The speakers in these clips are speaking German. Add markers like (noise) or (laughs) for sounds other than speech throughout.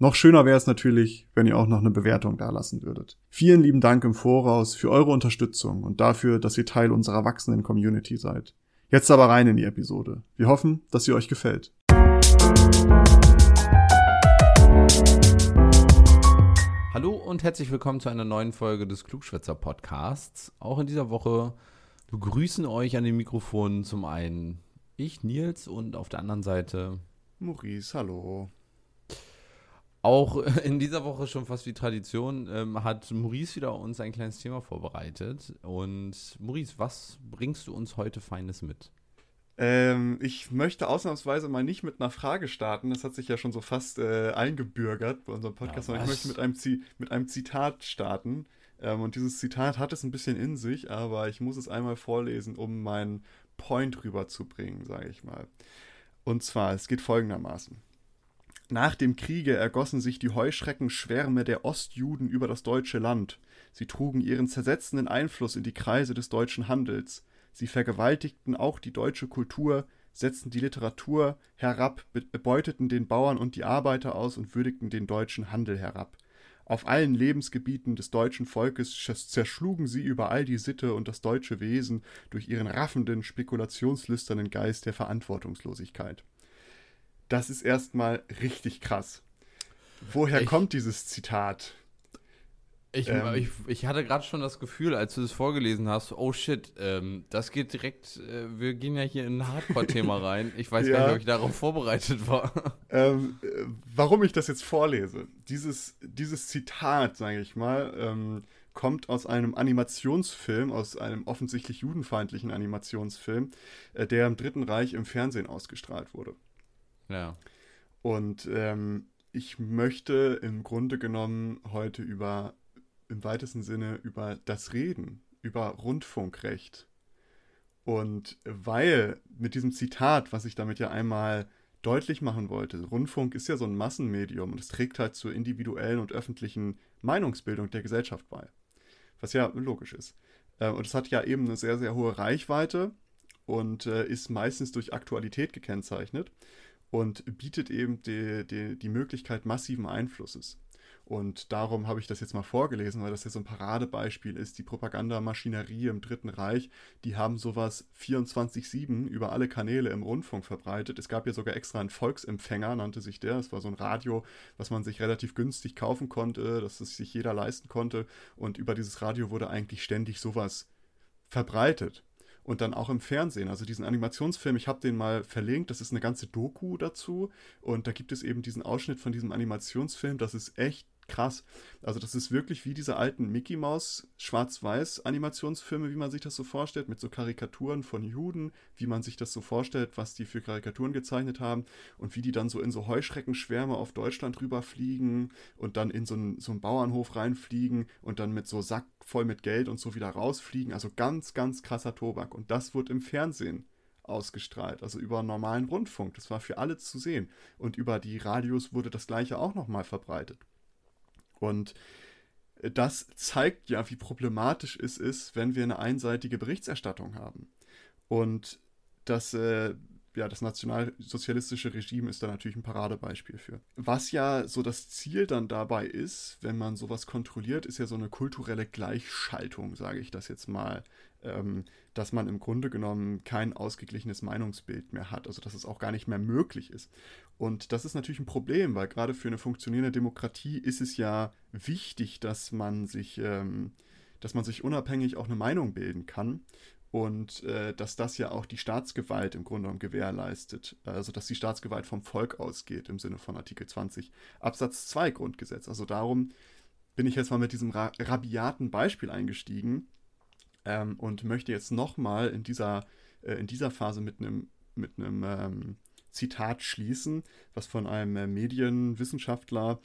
Noch schöner wäre es natürlich, wenn ihr auch noch eine Bewertung dalassen würdet. Vielen lieben Dank im Voraus für eure Unterstützung und dafür, dass ihr Teil unserer wachsenden Community seid. Jetzt aber rein in die Episode. Wir hoffen, dass sie euch gefällt. Hallo und herzlich willkommen zu einer neuen Folge des Klugschwätzer Podcasts. Auch in dieser Woche begrüßen euch an den Mikrofonen zum einen ich, Nils, und auf der anderen Seite Maurice, hallo. Auch (laughs) in dieser Woche schon fast wie Tradition ähm, hat Maurice wieder uns ein kleines Thema vorbereitet. Und Maurice, was bringst du uns heute Feines mit? Ähm, ich möchte ausnahmsweise mal nicht mit einer Frage starten. Das hat sich ja schon so fast äh, eingebürgert bei unserem Podcast. Ja, ich möchte mit einem, mit einem Zitat starten. Ähm, und dieses Zitat hat es ein bisschen in sich, aber ich muss es einmal vorlesen, um meinen Point rüberzubringen, sage ich mal. Und zwar, es geht folgendermaßen. Nach dem Kriege ergossen sich die Heuschreckenschwärme der Ostjuden über das deutsche Land. Sie trugen ihren zersetzenden Einfluss in die Kreise des deutschen Handels. Sie vergewaltigten auch die deutsche Kultur, setzten die Literatur herab, beuteten den Bauern und die Arbeiter aus und würdigten den deutschen Handel herab. Auf allen Lebensgebieten des deutschen Volkes zerschlugen sie überall die Sitte und das deutsche Wesen durch ihren raffenden, spekulationslüsternen Geist der Verantwortungslosigkeit das ist erstmal richtig krass. Woher ich, kommt dieses Zitat? Ich, ähm, ich, ich, hatte gerade schon das Gefühl, als du das vorgelesen hast, oh shit, ähm, das geht direkt, äh, wir gehen ja hier in ein Hardcore-Thema (laughs) rein. Ich weiß ja. gar nicht, ob ich darauf vorbereitet war. Ähm, äh, warum ich das jetzt vorlese? Dieses, dieses Zitat, sage ich mal, ähm, kommt aus einem Animationsfilm, aus einem offensichtlich judenfeindlichen Animationsfilm, äh, der im Dritten Reich im Fernsehen ausgestrahlt wurde. Ja. Und ähm, ich möchte im Grunde genommen heute über, im weitesten Sinne, über das Reden, über Rundfunkrecht. Und weil mit diesem Zitat, was ich damit ja einmal deutlich machen wollte, Rundfunk ist ja so ein Massenmedium und es trägt halt zur individuellen und öffentlichen Meinungsbildung der Gesellschaft bei. Was ja logisch ist. Äh, und es hat ja eben eine sehr, sehr hohe Reichweite und äh, ist meistens durch Aktualität gekennzeichnet und bietet eben die, die, die Möglichkeit massiven Einflusses. Und darum habe ich das jetzt mal vorgelesen, weil das ja so ein Paradebeispiel ist. Die Propagandamaschinerie im Dritten Reich, die haben sowas 24-7 über alle Kanäle im Rundfunk verbreitet. Es gab ja sogar extra einen Volksempfänger, nannte sich der. Das war so ein Radio, was man sich relativ günstig kaufen konnte, dass es sich jeder leisten konnte. Und über dieses Radio wurde eigentlich ständig sowas verbreitet und dann auch im Fernsehen. Also diesen Animationsfilm, ich habe den mal verlinkt, das ist eine ganze Doku dazu und da gibt es eben diesen Ausschnitt von diesem Animationsfilm, das ist echt krass. Also das ist wirklich wie diese alten Mickey Mouse Schwarz-Weiß Animationsfilme, wie man sich das so vorstellt, mit so Karikaturen von Juden, wie man sich das so vorstellt, was die für Karikaturen gezeichnet haben und wie die dann so in so Heuschreckenschwärme auf Deutschland rüberfliegen und dann in so einen, so einen Bauernhof reinfliegen und dann mit so Sack voll mit Geld und so wieder rausfliegen. Also ganz, ganz krasser Tobak. Und das wird im Fernsehen ausgestrahlt, also über normalen Rundfunk. Das war für alle zu sehen. Und über die Radios wurde das gleiche auch nochmal verbreitet. Und das zeigt ja, wie problematisch es ist, wenn wir eine einseitige Berichterstattung haben. Und das, äh, ja, das nationalsozialistische Regime ist da natürlich ein Paradebeispiel für. Was ja so das Ziel dann dabei ist, wenn man sowas kontrolliert, ist ja so eine kulturelle Gleichschaltung, sage ich das jetzt mal ähm, dass man im Grunde genommen kein ausgeglichenes Meinungsbild mehr hat, also dass es auch gar nicht mehr möglich ist. Und das ist natürlich ein Problem, weil gerade für eine funktionierende Demokratie ist es ja wichtig, dass man sich, ähm, dass man sich unabhängig auch eine Meinung bilden kann und äh, dass das ja auch die Staatsgewalt im Grunde genommen gewährleistet. Also dass die Staatsgewalt vom Volk ausgeht im Sinne von Artikel 20 Absatz 2 Grundgesetz. Also darum bin ich jetzt mal mit diesem ra rabiaten Beispiel eingestiegen, ähm, und möchte jetzt nochmal in dieser, äh, in dieser Phase mit einem mit ähm, Zitat schließen, was von einem äh, Medienwissenschaftler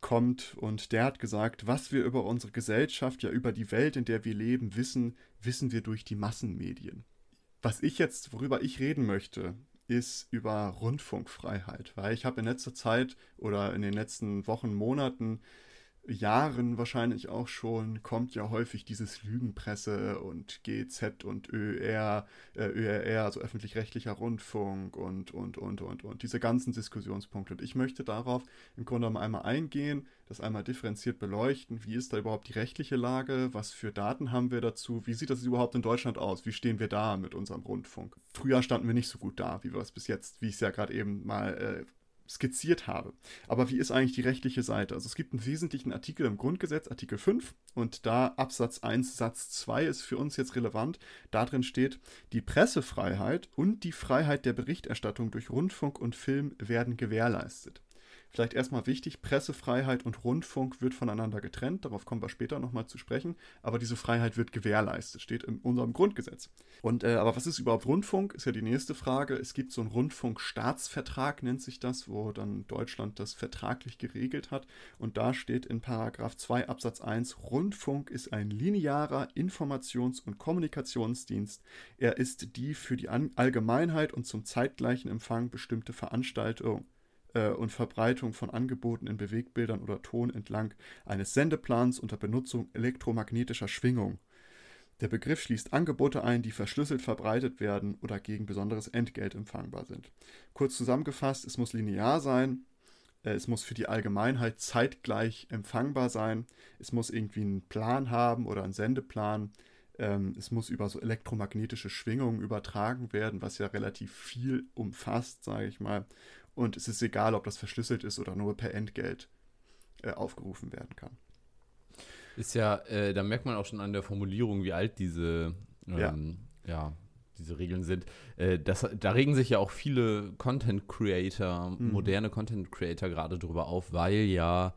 kommt und der hat gesagt, was wir über unsere Gesellschaft, ja über die Welt, in der wir leben, wissen, wissen wir durch die Massenmedien. Was ich jetzt, worüber ich reden möchte, ist über Rundfunkfreiheit, weil ich habe in letzter Zeit oder in den letzten Wochen, Monaten Jahren wahrscheinlich auch schon kommt ja häufig dieses Lügenpresse und GZ und ÖR, äh, ÖRR, also öffentlich-rechtlicher Rundfunk und, und, und, und, und, diese ganzen Diskussionspunkte. Und ich möchte darauf im Grunde genommen einmal eingehen, das einmal differenziert beleuchten. Wie ist da überhaupt die rechtliche Lage? Was für Daten haben wir dazu? Wie sieht das überhaupt in Deutschland aus? Wie stehen wir da mit unserem Rundfunk? Früher standen wir nicht so gut da, wie wir es bis jetzt, wie ich es ja gerade eben mal äh, skizziert habe. Aber wie ist eigentlich die rechtliche Seite? Also es gibt einen wesentlichen Artikel im Grundgesetz, Artikel 5, und da Absatz 1, Satz 2 ist für uns jetzt relevant. Darin steht, die Pressefreiheit und die Freiheit der Berichterstattung durch Rundfunk und Film werden gewährleistet. Vielleicht erstmal wichtig, Pressefreiheit und Rundfunk wird voneinander getrennt, darauf kommen wir später nochmal zu sprechen, aber diese Freiheit wird gewährleistet, steht in unserem Grundgesetz. Und äh, aber was ist überhaupt Rundfunk? Ist ja die nächste Frage. Es gibt so einen Rundfunkstaatsvertrag, nennt sich das, wo dann Deutschland das vertraglich geregelt hat. Und da steht in Paragraph 2 Absatz 1, Rundfunk ist ein linearer Informations- und Kommunikationsdienst. Er ist die für die Allgemeinheit und zum zeitgleichen Empfang bestimmte Veranstaltung äh, und Verbreitung von Angeboten in Bewegbildern oder Ton entlang eines Sendeplans unter Benutzung elektromagnetischer Schwingung. Der Begriff schließt Angebote ein, die verschlüsselt verbreitet werden oder gegen besonderes Entgelt empfangbar sind. Kurz zusammengefasst, es muss linear sein, äh, es muss für die Allgemeinheit zeitgleich empfangbar sein, es muss irgendwie einen Plan haben oder einen Sendeplan, ähm, es muss über so elektromagnetische Schwingungen übertragen werden, was ja relativ viel umfasst, sage ich mal. Und es ist egal, ob das verschlüsselt ist oder nur per Entgelt äh, aufgerufen werden kann. Ist ja, äh, da merkt man auch schon an der Formulierung, wie alt diese, ähm, ja. ja. diese Regeln sind. Äh, das, da regen sich ja auch viele Content Creator, mhm. moderne Content Creator gerade drüber auf, weil ja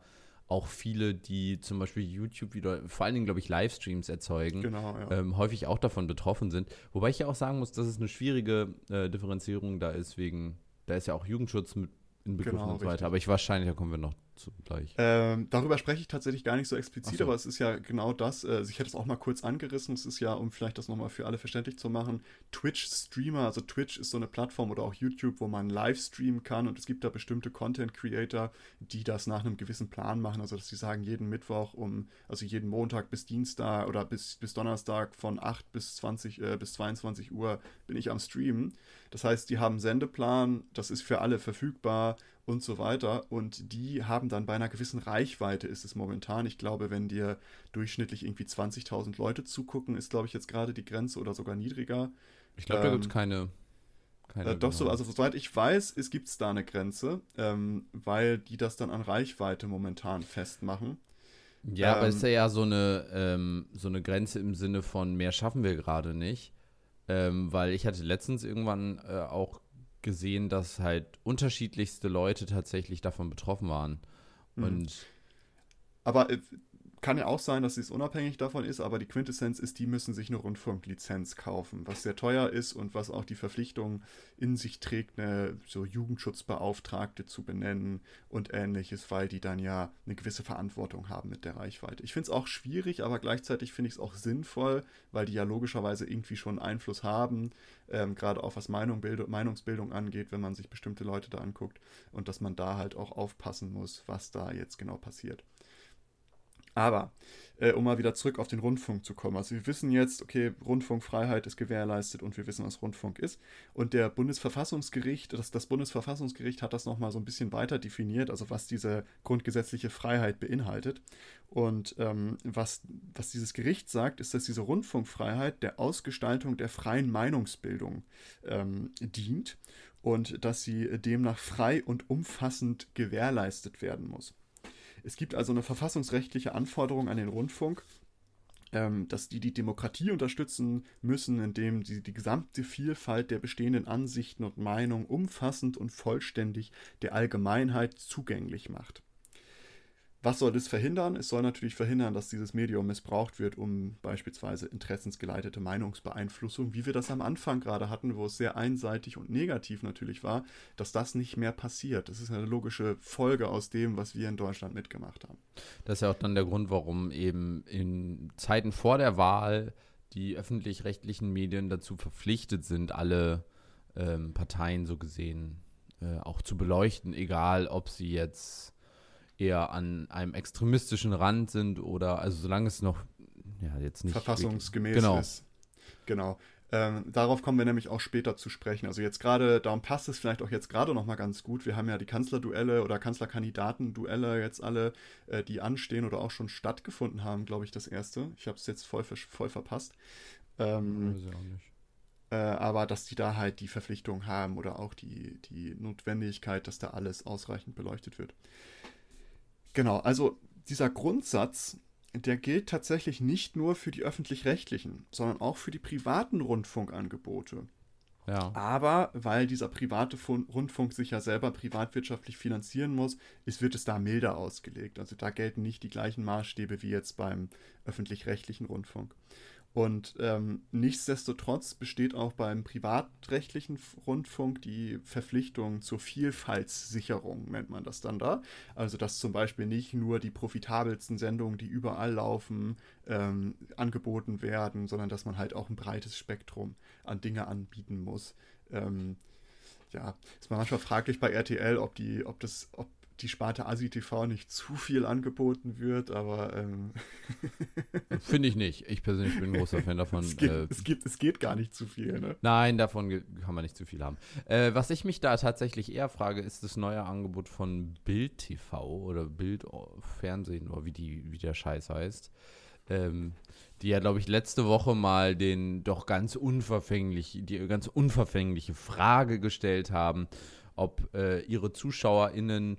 auch viele, die zum Beispiel YouTube wieder, vor allen Dingen, glaube ich, Livestreams erzeugen, genau, ja. ähm, häufig auch davon betroffen sind. Wobei ich ja auch sagen muss, dass es eine schwierige äh, Differenzierung da ist, wegen da ist ja auch Jugendschutz mit inbegriffen genau, und so weiter. Richtig. Aber ich wahrscheinlich, da kommen wir noch zu gleich. Ähm, darüber spreche ich tatsächlich gar nicht so explizit, so. aber es ist ja genau das. Äh, ich hätte es auch mal kurz angerissen. Es ist ja, um vielleicht das nochmal für alle verständlich zu machen, Twitch-Streamer, also Twitch ist so eine Plattform oder auch YouTube, wo man live streamen kann und es gibt da bestimmte Content-Creator, die das nach einem gewissen Plan machen. Also, dass sie sagen, jeden Mittwoch um, also jeden Montag bis Dienstag oder bis, bis Donnerstag von 8 bis 20, äh, bis 22 Uhr bin ich am Streamen. Das heißt, die haben einen Sendeplan, das ist für alle verfügbar und so weiter. Und die haben dann bei einer gewissen Reichweite, ist es momentan. Ich glaube, wenn dir durchschnittlich irgendwie 20.000 Leute zugucken, ist, glaube ich, jetzt gerade die Grenze oder sogar niedriger. Ich glaube, ähm, da gibt es keine. keine äh, doch so, also soweit ich weiß, es gibt es da eine Grenze, ähm, weil die das dann an Reichweite momentan festmachen. Ja, ähm, aber ist ja so eine, ähm, so eine Grenze im Sinne von mehr schaffen wir gerade nicht. Ähm, weil ich hatte letztens irgendwann äh, auch gesehen, dass halt unterschiedlichste Leute tatsächlich davon betroffen waren. Mhm. Und aber kann ja auch sein, dass es unabhängig davon ist, aber die Quintessenz ist, die müssen sich eine Rundfunklizenz kaufen, was sehr teuer ist und was auch die Verpflichtung in sich trägt, eine so Jugendschutzbeauftragte zu benennen und ähnliches, weil die dann ja eine gewisse Verantwortung haben mit der Reichweite. Ich finde es auch schwierig, aber gleichzeitig finde ich es auch sinnvoll, weil die ja logischerweise irgendwie schon Einfluss haben, ähm, gerade auch was Meinung, Meinungsbildung angeht, wenn man sich bestimmte Leute da anguckt und dass man da halt auch aufpassen muss, was da jetzt genau passiert. Aber, äh, um mal wieder zurück auf den Rundfunk zu kommen. Also wir wissen jetzt, okay, Rundfunkfreiheit ist gewährleistet und wir wissen, was Rundfunk ist. Und der Bundesverfassungsgericht, das, das Bundesverfassungsgericht hat das nochmal so ein bisschen weiter definiert, also was diese grundgesetzliche Freiheit beinhaltet. Und ähm, was, was dieses Gericht sagt, ist, dass diese Rundfunkfreiheit der Ausgestaltung der freien Meinungsbildung ähm, dient und dass sie demnach frei und umfassend gewährleistet werden muss. Es gibt also eine verfassungsrechtliche Anforderung an den Rundfunk, ähm, dass die die Demokratie unterstützen müssen, indem sie die gesamte Vielfalt der bestehenden Ansichten und Meinungen umfassend und vollständig der Allgemeinheit zugänglich macht. Was soll das verhindern? Es soll natürlich verhindern, dass dieses Medium missbraucht wird, um beispielsweise interessensgeleitete Meinungsbeeinflussung, wie wir das am Anfang gerade hatten, wo es sehr einseitig und negativ natürlich war, dass das nicht mehr passiert. Das ist eine logische Folge aus dem, was wir in Deutschland mitgemacht haben. Das ist ja auch dann der Grund, warum eben in Zeiten vor der Wahl die öffentlich-rechtlichen Medien dazu verpflichtet sind, alle ähm, Parteien so gesehen äh, auch zu beleuchten, egal ob sie jetzt eher an einem extremistischen Rand sind oder also solange es noch ja jetzt nicht verfassungsgemäß wirklich, genau. ist. Genau. Ähm, darauf kommen wir nämlich auch später zu sprechen. Also jetzt gerade, darum passt es vielleicht auch jetzt gerade noch mal ganz gut. Wir haben ja die Kanzlerduelle oder Kanzlerkandidaten-Duelle jetzt alle, äh, die anstehen oder auch schon stattgefunden haben, glaube ich, das erste. Ich habe es jetzt voll, voll verpasst. Ähm, Weiß ich auch nicht. Äh, aber dass die da halt die Verpflichtung haben oder auch die, die Notwendigkeit, dass da alles ausreichend beleuchtet wird. Genau, also dieser Grundsatz, der gilt tatsächlich nicht nur für die öffentlich-rechtlichen, sondern auch für die privaten Rundfunkangebote. Ja. Aber weil dieser private Rundfunk sich ja selber privatwirtschaftlich finanzieren muss, ist, wird es da milder ausgelegt. Also da gelten nicht die gleichen Maßstäbe wie jetzt beim öffentlich-rechtlichen Rundfunk. Und ähm, nichtsdestotrotz besteht auch beim privatrechtlichen Rundfunk die Verpflichtung zur Vielfaltssicherung, nennt man das dann da. Also dass zum Beispiel nicht nur die profitabelsten Sendungen, die überall laufen, ähm, angeboten werden, sondern dass man halt auch ein breites Spektrum an Dinge anbieten muss. Ähm, ja, ist manchmal fraglich bei RTL, ob die, ob das, ob die Sparte Asi TV nicht zu viel angeboten wird, aber ähm (laughs) finde ich nicht. Ich persönlich bin ein großer Fan davon. es, geht, äh, es, geht, es geht gar nicht zu viel. Ne? Nein, davon kann man nicht zu viel haben. Äh, was ich mich da tatsächlich eher frage, ist das neue Angebot von Bild TV oder Bild Fernsehen oder wie die wie der Scheiß heißt. Ähm, die ja, glaube ich, letzte Woche mal den doch ganz unverfänglich, die ganz unverfängliche Frage gestellt haben, ob äh, ihre ZuschauerInnen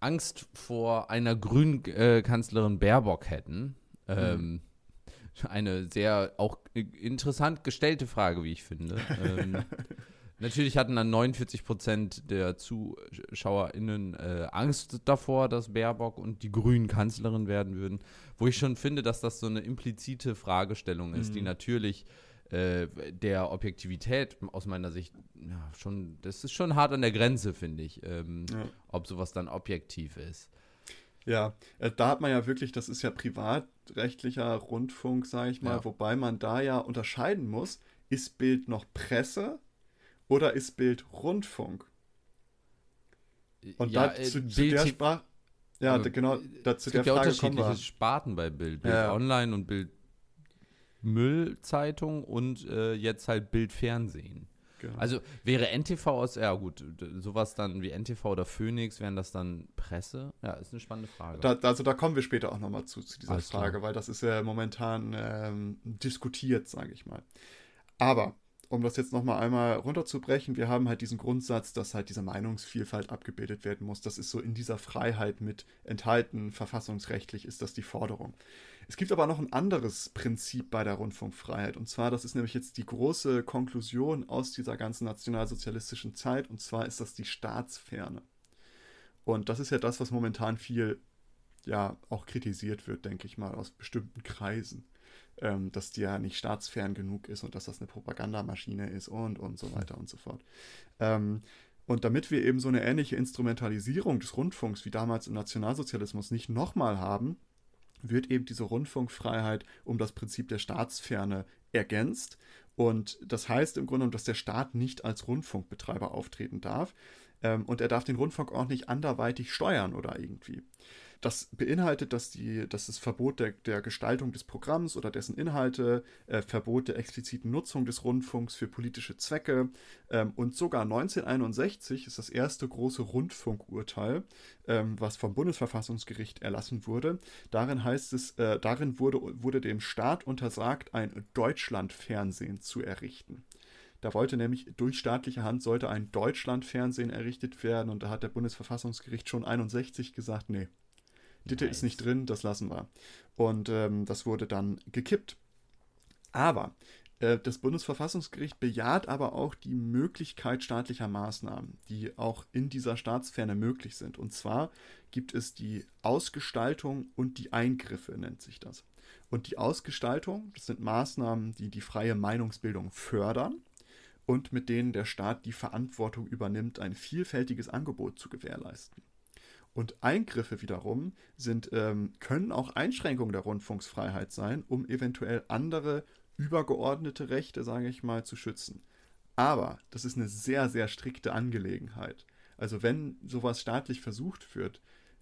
Angst vor einer grünen äh, Kanzlerin Baerbock hätten. Ähm, mhm. Eine sehr auch interessant gestellte Frage, wie ich finde. ähm, (laughs) natürlich hatten dann 49 Prozent der ZuschauerInnen äh, Angst davor, dass Baerbock und die Grünen Kanzlerin werden würden. Wo ich schon finde, dass das so eine implizite Fragestellung ist, mhm. die natürlich äh, der Objektivität aus meiner Sicht ja, schon, das ist schon hart an der Grenze, finde ich, ähm, ja. ob sowas dann objektiv ist. Ja, äh, da hat man ja wirklich, das ist ja privatrechtlicher Rundfunk, sage ich mal, ja. wobei man da ja unterscheiden muss, ist Bild noch Presse oder ist Bild Rundfunk? Und ja, da, zu, äh, zu der Sprache, ja, genau, da, zu der Frage ja unterschiedliche Sparten bei Bild. Bild ja. Online und Bild Müllzeitung und äh, jetzt halt Bildfernsehen. Genau. Also wäre NTV aus, ja gut, sowas dann wie NTV oder Phoenix, wären das dann Presse? Ja, ist eine spannende Frage. Da, also da kommen wir später auch nochmal zu, zu dieser Alles Frage, klar. weil das ist ja momentan ähm, diskutiert, sage ich mal. Aber um das jetzt nochmal einmal runterzubrechen, wir haben halt diesen Grundsatz, dass halt diese Meinungsvielfalt abgebildet werden muss. Das ist so in dieser Freiheit mit enthalten, verfassungsrechtlich ist das die Forderung. Es gibt aber noch ein anderes Prinzip bei der Rundfunkfreiheit. Und zwar, das ist nämlich jetzt die große Konklusion aus dieser ganzen nationalsozialistischen Zeit. Und zwar ist das die Staatsferne. Und das ist ja das, was momentan viel, ja, auch kritisiert wird, denke ich mal, aus bestimmten Kreisen. Ähm, dass die ja nicht staatsfern genug ist und dass das eine Propagandamaschine ist und, und so weiter und so fort. Ähm, und damit wir eben so eine ähnliche Instrumentalisierung des Rundfunks wie damals im Nationalsozialismus nicht nochmal haben, wird eben diese Rundfunkfreiheit um das Prinzip der Staatsferne ergänzt. Und das heißt im Grunde, dass der Staat nicht als Rundfunkbetreiber auftreten darf. Ähm, und er darf den Rundfunk auch nicht anderweitig steuern oder irgendwie. Das beinhaltet, dass, die, dass das Verbot der, der Gestaltung des Programms oder dessen Inhalte, äh, Verbot der expliziten Nutzung des Rundfunks für politische Zwecke ähm, und sogar 1961 ist das erste große Rundfunkurteil, ähm, was vom Bundesverfassungsgericht erlassen wurde. Darin heißt es, äh, darin wurde, wurde dem Staat untersagt, ein Deutschlandfernsehen zu errichten. Da wollte nämlich durch staatliche Hand sollte ein Deutschlandfernsehen errichtet werden und da hat der Bundesverfassungsgericht schon 61 gesagt, nee, Ditte nice. ist nicht drin, das lassen wir. Und ähm, das wurde dann gekippt. Aber Äh, das Bundesverfassungsgericht bejaht aber auch die Möglichkeit staatlicher Maßnahmen, die auch in dieser Staatsferne möglich sind. Und zwar gibt es die Ausgestaltung und die Eingriffe, nennt sich das. Und die Ausgestaltung, das sind Maßnahmen, die die freie Meinungsbildung fördern und mit denen der Staat die Verantwortung übernimmt, ein vielfältiges Angebot zu gewährleisten. Und Eingriffe wiederum sind, ähm, können auch Einschränkungen der Rundfunksfreiheit sein, um eventuell andere übergeordnete Rechte, sage ich mal, zu schützen. Aber das ist eine sehr, sehr strikte Angelegenheit. Also wenn sowas staatlich versucht wird,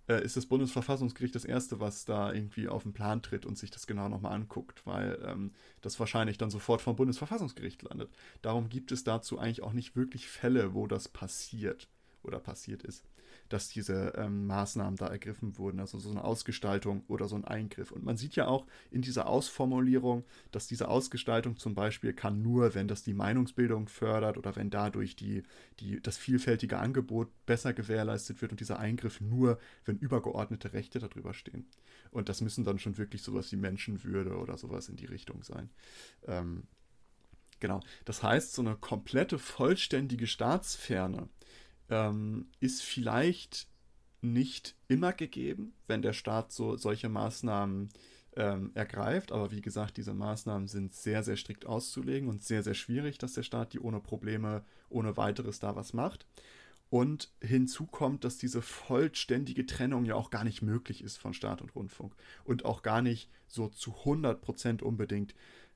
äh, ist das Bundesverfassungsgericht das Erste, was da irgendwie auf den Plan tritt und sich das genau nochmal anguckt, weil ähm, das wahrscheinlich dann sofort vom Bundesverfassungsgericht landet. Darum gibt es dazu eigentlich auch nicht wirklich Fälle, wo das passiert oder passiert ist dass diese ähm, Maßnahmen da ergriffen wurden, also so eine Ausgestaltung oder so ein Eingriff. Und man sieht ja auch in dieser Ausformulierung, dass diese Ausgestaltung zum Beispiel kann nur, wenn das die Meinungsbildung fördert oder wenn dadurch die, die, das vielfältige Angebot besser gewährleistet wird und dieser Eingriff nur, wenn übergeordnete Rechte darüber stehen. Und das müssen dann schon wirklich sowas wie Menschenwürde oder sowas in die Richtung sein. Ähm, Genau. Das heißt, so eine komplette, vollständige Staatsferne ähm, ist vielleicht nicht immer gegeben, wenn der Staat so solche Maßnahmen ähm, ergreift. Aber wie gesagt, diese Maßnahmen sind sehr, sehr strikt auszulegen und sehr, sehr schwierig, dass der Staat die ohne Probleme, ohne weiteres da was macht. Und hinzu kommt, dass diese vollständige Trennung ja auch gar nicht möglich ist von Staat und Rundfunk und auch gar nicht so zu 100% unbedingt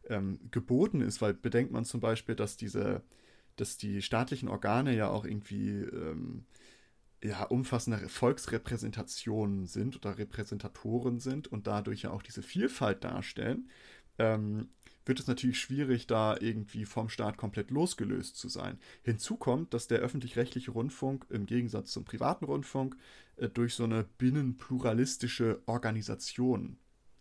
ähm, geboten ist, weil bedenkt man zum Beispiel, dass diese dass die staatlichen Organe ja auch irgendwie ähm, ja, umfassende Volksrepräsentationen sind oder Repräsentatoren sind und dadurch ja auch diese Vielfalt darstellen, ähm, wird es natürlich schwierig, da irgendwie vom Staat komplett losgelöst zu sein. Hinzu kommt, dass der öffentlich-rechtliche Rundfunk im Gegensatz zum privaten Rundfunk äh, durch so eine binnenpluralistische Organisation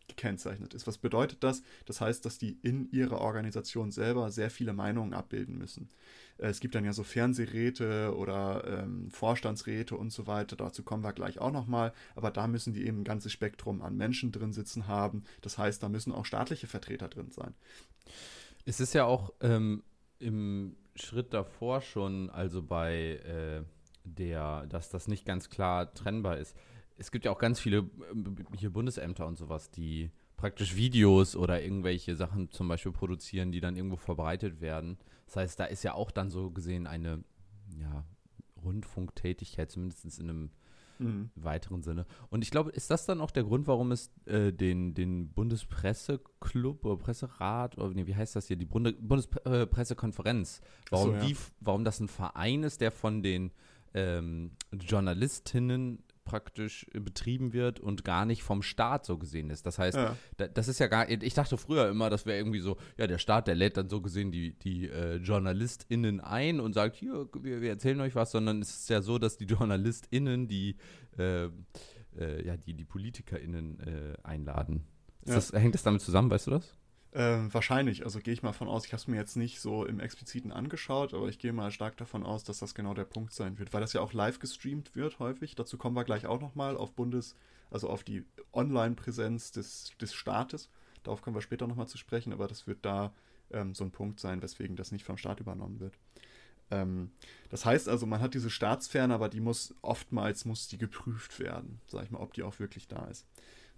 gekennzeichnet ist. Was bedeutet das? Das heißt, dass die in ihrer Organisation selber sehr viele Meinungen abbilden müssen. Äh, es gibt dann ja so Fernsehräte oder ähm, Vorstandsräte und so weiter. Dazu kommen wir gleich auch nochmal. Aber da müssen die eben ein ganzes Spektrum an Menschen drin sitzen haben. Das heißt, da müssen auch staatliche Vertreter drin sein. Es ist ja auch ähm, im Schritt davor schon, also bei äh, der, dass das nicht ganz klar trennbar ist. Es gibt ja auch ganz viele äh, hier Bundesämter und sowas, die praktisch Videos oder irgendwelche Sachen zum Beispiel produzieren, die dann irgendwo verbreitet werden. Das heißt, da ist ja auch dann so gesehen eine ja, Rundfunktätigkeit, zumindest in einem mhm. weiteren Sinne. Und ich glaube, ist das dann auch der Grund, warum es äh, den, den Bundespresseclub oder Presserat oder nee, wie heißt das hier, die Bunde, Bundespressekonferenz, warum, so, ja. warum das ein Verein ist, der von den ähm, Journalistinnen praktisch betrieben wird und gar nicht vom Staat so gesehen ist. Das heißt, ja. das ist ja gar, ich dachte früher immer, das wäre irgendwie so, ja, der Staat, der lädt dann so gesehen die, die äh, JournalistInnen ein und sagt, hier, wir, wir, erzählen euch was, sondern es ist ja so, dass die (laughs) JournalistInnen die, äh, äh, ja, die, die PolitikerInnen äh, einladen. Ja. Das, hängt das damit zusammen, weißt du das? Ähm, wahrscheinlich, also gehe ich mal von aus, ich habe es mir jetzt nicht so im Expliziten angeschaut, aber ich gehe mal stark davon aus, dass das genau der Punkt sein wird, weil das ja auch live gestreamt wird häufig. Dazu kommen wir gleich auch nochmal auf Bundes, also auf die Online-Präsenz des, des Staates. Darauf kommen wir später nochmal zu sprechen, aber das wird da ähm, so ein Punkt sein, weswegen das nicht vom Staat übernommen wird. Ähm, das heißt also, man hat diese Staatsferne, aber die muss oftmals muss die geprüft werden, sag ich mal, ob die auch wirklich da ist.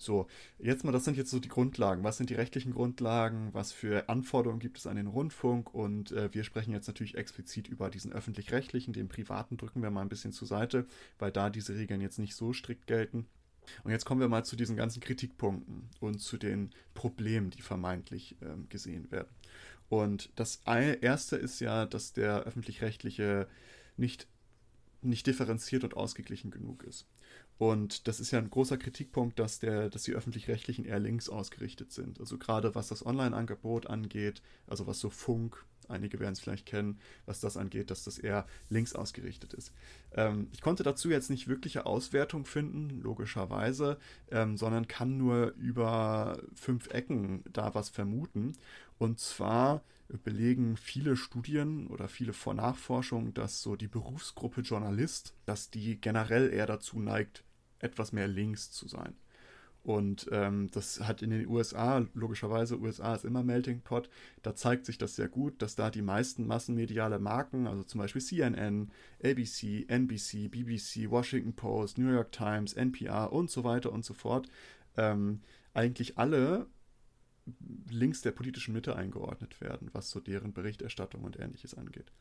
So, jetzt mal, das sind jetzt so die Grundlagen. Was sind die rechtlichen Grundlagen? Was für Anforderungen gibt es an den Rundfunk? Und äh, wir sprechen jetzt natürlich explizit über diesen öffentlich-rechtlichen. Den privaten drücken wir mal ein bisschen zur Seite, weil da diese Regeln jetzt nicht so strikt gelten. Und jetzt kommen wir mal zu diesen ganzen Kritikpunkten und zu den Problemen, die vermeintlich äh, gesehen werden. Und das erste ist ja, dass der öffentlich-rechtliche nicht, nicht differenziert und ausgeglichen genug ist. Und das ist ja ein großer Kritikpunkt, dass, der, dass die öffentlich-rechtlichen eher links ausgerichtet sind. Also gerade was das Online-Angebot angeht, also was so Funk, einige werden es vielleicht kennen, was das angeht, dass das eher links ausgerichtet ist. Ähm, ich konnte dazu jetzt nicht wirkliche Auswertung finden, logischerweise, ähm, sondern kann nur über fünf Ecken da was vermuten. Und zwar belegen viele Studien oder viele Nachforschungen, dass so die Berufsgruppe Journalist, dass die generell eher dazu neigt, etwas mehr links zu sein. Und ähm, das hat in den USA, logischerweise, USA ist immer Melting Pot, da zeigt sich das sehr gut, dass da die meisten massenmediale Marken, also zum Beispiel CNN, ABC, NBC, BBC, Washington Post, New York Times, NPR und so weiter und so fort, ähm, eigentlich alle links der politischen Mitte eingeordnet werden, was so deren Berichterstattung und ähnliches angeht.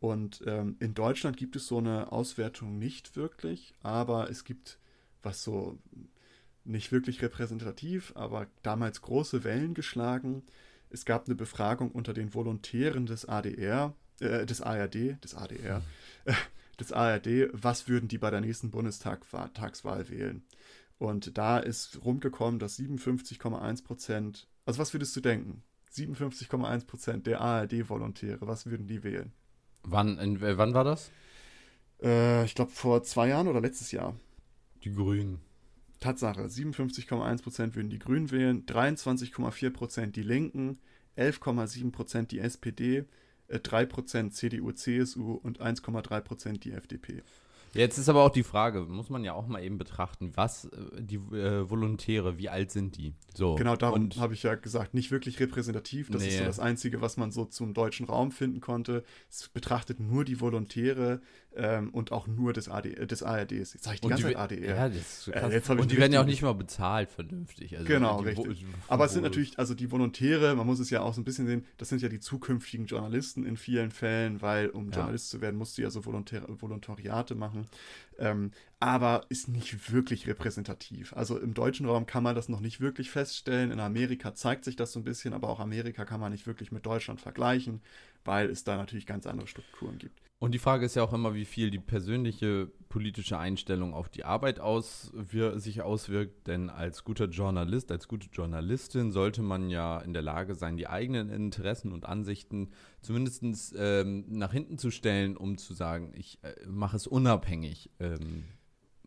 Und ähm, in Deutschland gibt es so eine Auswertung nicht wirklich, aber es gibt, was so nicht wirklich repräsentativ, aber damals große Wellen geschlagen. Es gab eine Befragung unter den Volontären des ADR, äh, des ARD, des ADR, äh, (laughs) des ARD, was würden die bei der nächsten Bundestagswahl wählen? Und da ist rumgekommen, dass 57,1 Prozent, also was würdest du denken? 57,1 Prozent der ARD-Volontäre, was würden die wählen? Wann, in, wann war das? Äh, ich glaube vor zwei Jahren oder letztes Jahr. Die Grünen. Tatsache, 57,1% würden die Grünen wählen, 23,4% die Linken, 11,7% die SPD, 3% CDU, CSU und 1,3% die FDP. Jetzt ist aber auch die Frage, muss man ja auch mal eben betrachten, was äh, die äh, Volontäre, wie alt sind die? So. Genau, darum habe ich ja gesagt, nicht wirklich repräsentativ. Das nee. ist so das Einzige, was man so zum deutschen Raum finden konnte. Es betrachtet nur die Volontäre ähm, und auch nur des, AD, äh, des ARDs. Jetzt sage ich die und ganze die, Zeit ADR. Ja, das äh, jetzt und die werden ja auch nicht mal bezahlt vernünftig. Also genau, richtig. Aber es sind natürlich, also die Volontäre, man muss es ja auch so ein bisschen sehen, das sind ja die zukünftigen Journalisten in vielen Fällen, weil um ja. Journalist zu werden, musst du ja so Volontär Volontariate machen. Ähm, aber ist nicht wirklich repräsentativ. Also im deutschen Raum kann man das noch nicht wirklich feststellen. In Amerika zeigt sich das so ein bisschen, aber auch Amerika kann man nicht wirklich mit Deutschland vergleichen, weil es da natürlich ganz andere Strukturen gibt. Und die Frage ist ja auch immer, wie viel die persönliche politische Einstellung auf die Arbeit auswir sich auswirkt. Denn als guter Journalist, als gute Journalistin sollte man ja in der Lage sein, die eigenen Interessen und Ansichten zumindest ähm, nach hinten zu stellen, um zu sagen, ich äh, mache es unabhängig. Ähm,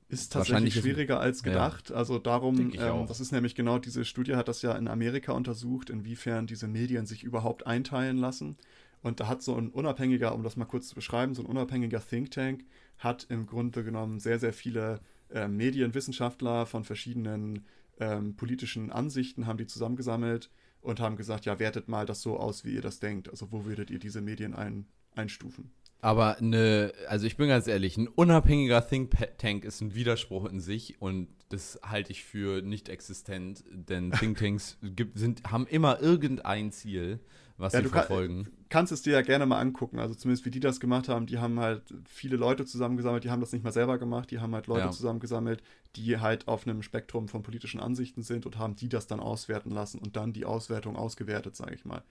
ist tatsächlich schwieriger als gedacht. Ja, also darum, ähm, das ist nämlich genau diese Studie hat das ja in Amerika untersucht, inwiefern diese Medien sich überhaupt einteilen lassen. Und da hat so ein unabhängiger, um das mal kurz zu beschreiben, so ein unabhängiger Think Tank hat im Grunde genommen sehr, sehr viele äh, Medienwissenschaftler von verschiedenen ähm, politischen Ansichten, haben die zusammengesammelt und haben gesagt, ja, wertet mal das so aus, wie ihr das denkt. Also wo würdet ihr diese Medien ein, einstufen? Aber eine, also ich bin ganz ehrlich, ein unabhängiger Think Tank ist ein Widerspruch in sich und das halte ich für nicht existent, denn Thinktanks (laughs) gibt, sind, haben immer irgendein Ziel was ja, sie verfolgen. Kann, kannst es dir ja gerne mal angucken. Also zumindest wie die das gemacht haben, die haben halt viele Leute zusammengesammelt, die haben das nicht mal selber gemacht, die haben halt Leute ja. zusammengesammelt, die halt auf einem Spektrum von politischen Ansichten sind und haben die das dann auswerten lassen und dann die Auswertung ausgewertet, sage ich mal,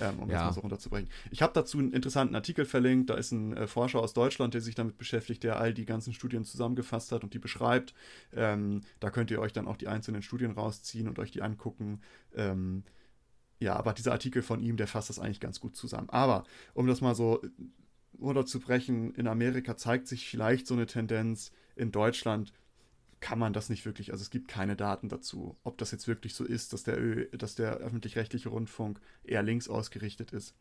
ähm, um ja. das mal so runterzubringen. Ich habe dazu einen interessanten Artikel verlinkt, da ist ein äh, Forscher aus Deutschland, der sich damit beschäftigt, der all die ganzen Studien zusammengefasst hat und die beschreibt. Ähm, da könnt ihr euch dann auch die einzelnen Studien rausziehen und euch die angucken. Ähm, ja, aber dieser Artikel von ihm, der fasst das eigentlich ganz gut zusammen. Aber um das mal so runterzubrechen, in Amerika zeigt sich vielleicht so eine Tendenz, in Deutschland kann man das nicht wirklich, also es gibt keine Daten dazu, ob das jetzt wirklich so ist, dass der, dass der öffentlich-rechtliche Rundfunk eher links ausgerichtet ist.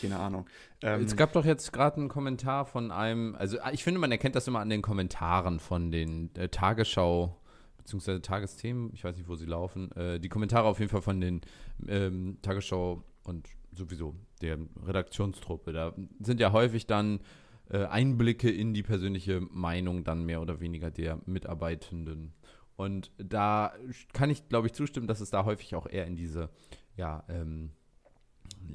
Keine Ahnung. Ähm, es gab doch jetzt gerade einen Kommentar von einem, also ich finde, man erkennt das immer an den Kommentaren von den äh, Tagesschau beziehungsweise Tagesthemen, ich weiß nicht, wo sie laufen, äh, die Kommentare auf jeden Fall von den ähm, Tagesschau und sowieso der Redaktionstruppe. Da sind ja häufig dann äh, Einblicke in die persönliche Meinung dann mehr oder weniger der Mitarbeitenden. Und da kann ich, glaube ich, zustimmen, dass es da häufig auch eher in diese, ja, ähm,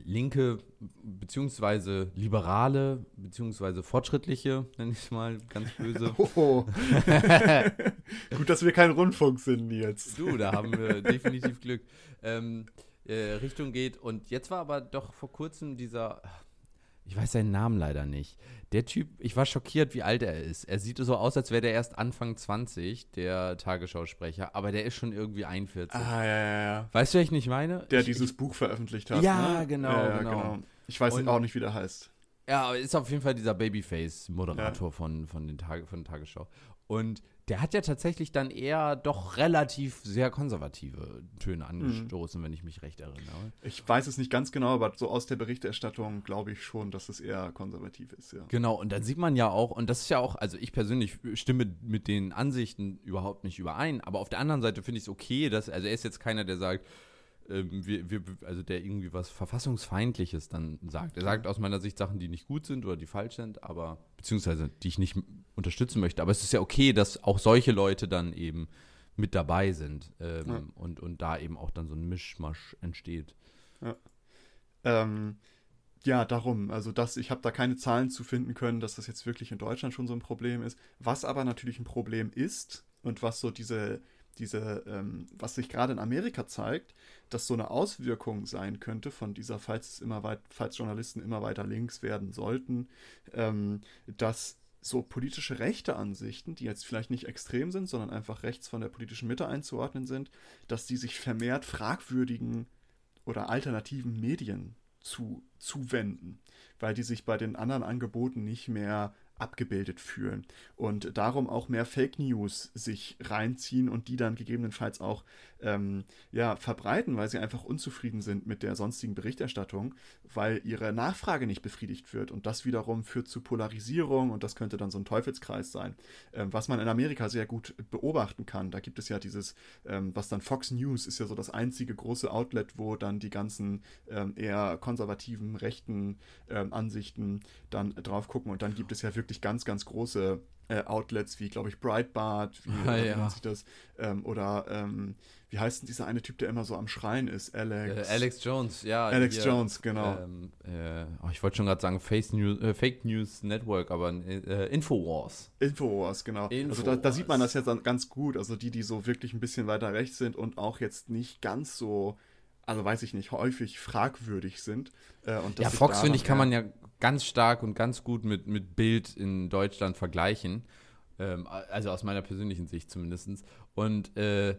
linke beziehungsweise liberale beziehungsweise fortschrittliche, nenne ich es mal ganz böse. (laughs) Oh. (laughs) Gut, dass wir kein Rundfunk sind jetzt. Du, da haben wir definitiv Glück. Ähm, äh, Richtung geht. Und jetzt war aber doch vor kurzem dieser, ich weiß seinen Namen leider nicht. Der Typ, ich war schockiert, wie alt er ist. Er sieht so aus, als wäre der erst Anfang 20, der Tagesschausprecher, aber der ist schon irgendwie 41. Ah, ja, ja, ja. Weißt du, was ich nicht meine? Der ich, dieses ich, Buch veröffentlicht hat. Ja, ne? genau, ja, genau, genau. Ich weiß Und, auch nicht, wie der heißt. Ja, ist auf jeden Fall dieser Babyface-Moderator ja. von, von, den Tage, von Tagesschau. Und der hat ja tatsächlich dann eher doch relativ sehr konservative Töne angestoßen, mhm. wenn ich mich recht erinnere. Ich weiß es nicht ganz genau, aber so aus der Berichterstattung glaube ich schon, dass es eher konservativ ist, ja. Genau, und dann sieht man ja auch, und das ist ja auch, also ich persönlich stimme mit den Ansichten überhaupt nicht überein, aber auf der anderen Seite finde ich es okay, dass, also er ist jetzt keiner, der sagt, ähm, wir, wir, also der irgendwie was Verfassungsfeindliches dann sagt. Er sagt aus meiner Sicht Sachen, die nicht gut sind oder die falsch sind, aber beziehungsweise die ich nicht unterstützen möchte. Aber es ist ja okay, dass auch solche Leute dann eben mit dabei sind ähm, ja. und, und da eben auch dann so ein Mischmasch entsteht. Ja. Ähm, ja, darum. Also das, ich habe da keine Zahlen zu finden können, dass das jetzt wirklich in Deutschland schon so ein Problem ist. Was aber natürlich ein Problem ist und was so diese diese, ähm, was sich gerade in Amerika zeigt, dass so eine Auswirkung sein könnte von dieser, falls es immer weit, falls Journalisten immer weiter links werden sollten, ähm, dass so politische rechte Ansichten, die jetzt vielleicht nicht extrem sind, sondern einfach rechts von der politischen Mitte einzuordnen sind, dass die sich vermehrt fragwürdigen oder alternativen Medien zu, zuwenden, weil die sich bei den anderen Angeboten nicht mehr abgebildet fühlen und darum auch mehr Fake News sich reinziehen und die dann gegebenenfalls auch ähm, ja, verbreiten, weil sie einfach unzufrieden sind mit der sonstigen Berichterstattung, weil ihre Nachfrage nicht befriedigt wird und das wiederum führt zu Polarisierung und das könnte dann so ein Teufelskreis sein, ähm, was man in Amerika sehr gut beobachten kann. Da gibt es ja dieses, ähm, was dann Fox News ist ja so das einzige große Outlet, wo dann die ganzen ähm, eher konservativen rechten ähm, Ansichten dann drauf gucken und dann gibt es ja wirklich wirklich ganz, ganz große äh, Outlets wie, glaube ich, Breitbart, wie (laughs) ah, ja. nennt sich das? Ähm, oder ähm, wie heißt denn dieser eine Typ, der immer so am Schreien ist? Alex. Äh, Alex Jones, ja. Alex hier, Jones, genau. Ähm, äh, oh, ich wollte schon gerade sagen Face News, äh, Fake News Network, aber äh, Infowars. Infowars, genau. Infowars. Also da, da, sieht man das jetzt ganz gut. Also die, die so wirklich ein bisschen weiter rechts sind und auch jetzt nicht ganz so also weiß ich nicht, häufig fragwürdig sind. Äh, ja, Fox, finde ich, kann man ja ganz stark und ganz gut mit, mit Bild in Deutschland vergleichen. Ähm, also aus meiner persönlichen Sicht zumindest. Und äh,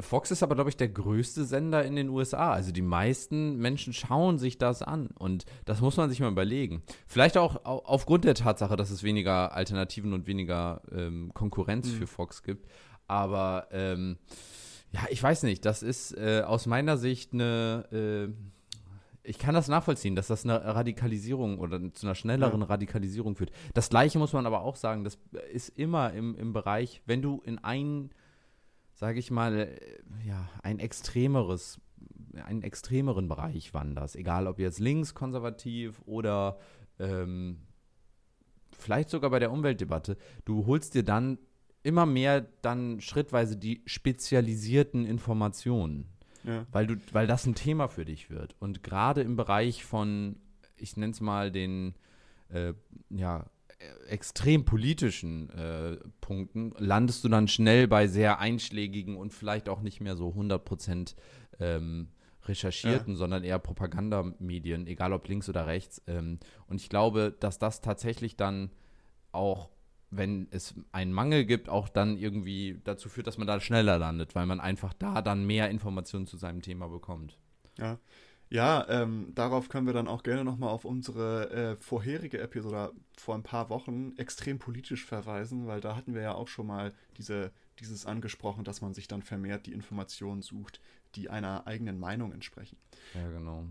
Fox ist aber, glaube ich, der größte Sender in den USA. Also die meisten Menschen schauen sich das an. Und das muss man sich mal überlegen. Vielleicht auch aufgrund der Tatsache, dass es weniger Alternativen und weniger ähm, Konkurrenz mhm. für Fox gibt. Aber ähm, ja, ich weiß nicht. Das ist äh, aus meiner Sicht eine. Äh, ich kann das nachvollziehen, dass das eine Radikalisierung oder zu einer schnelleren ja. Radikalisierung führt. Das Gleiche muss man aber auch sagen, das ist immer im, im Bereich, wenn du in ein, sage ich mal, äh, ja, ein extremeres, einen extremeren Bereich wanderst, egal ob jetzt links, konservativ oder ähm, vielleicht sogar bei der Umweltdebatte, du holst dir dann immer mehr dann schrittweise die spezialisierten Informationen. Ja. Weil, du, weil das ein Thema für dich wird. Und gerade im Bereich von, ich nenne es mal den, äh, ja, extrem politischen äh, Punkten landest du dann schnell bei sehr einschlägigen und vielleicht auch nicht mehr so 100% ähm, recherchierten, ja. sondern eher Propagandamedien, egal ob links oder rechts. Ähm, und ich glaube, dass das tatsächlich dann auch wenn es einen Mangel gibt, auch dann irgendwie dazu führt, dass man da schneller landet, weil man einfach da dann mehr Informationen zu seinem Thema bekommt. Ja, ja ähm, darauf können wir dann auch gerne nochmal auf unsere äh, vorherige Episode vor ein paar Wochen extrem politisch verweisen, weil da hatten wir ja auch schon mal diese, dieses angesprochen, dass man sich dann vermehrt die Informationen sucht, die einer eigenen Meinung entsprechen. Ja, genau.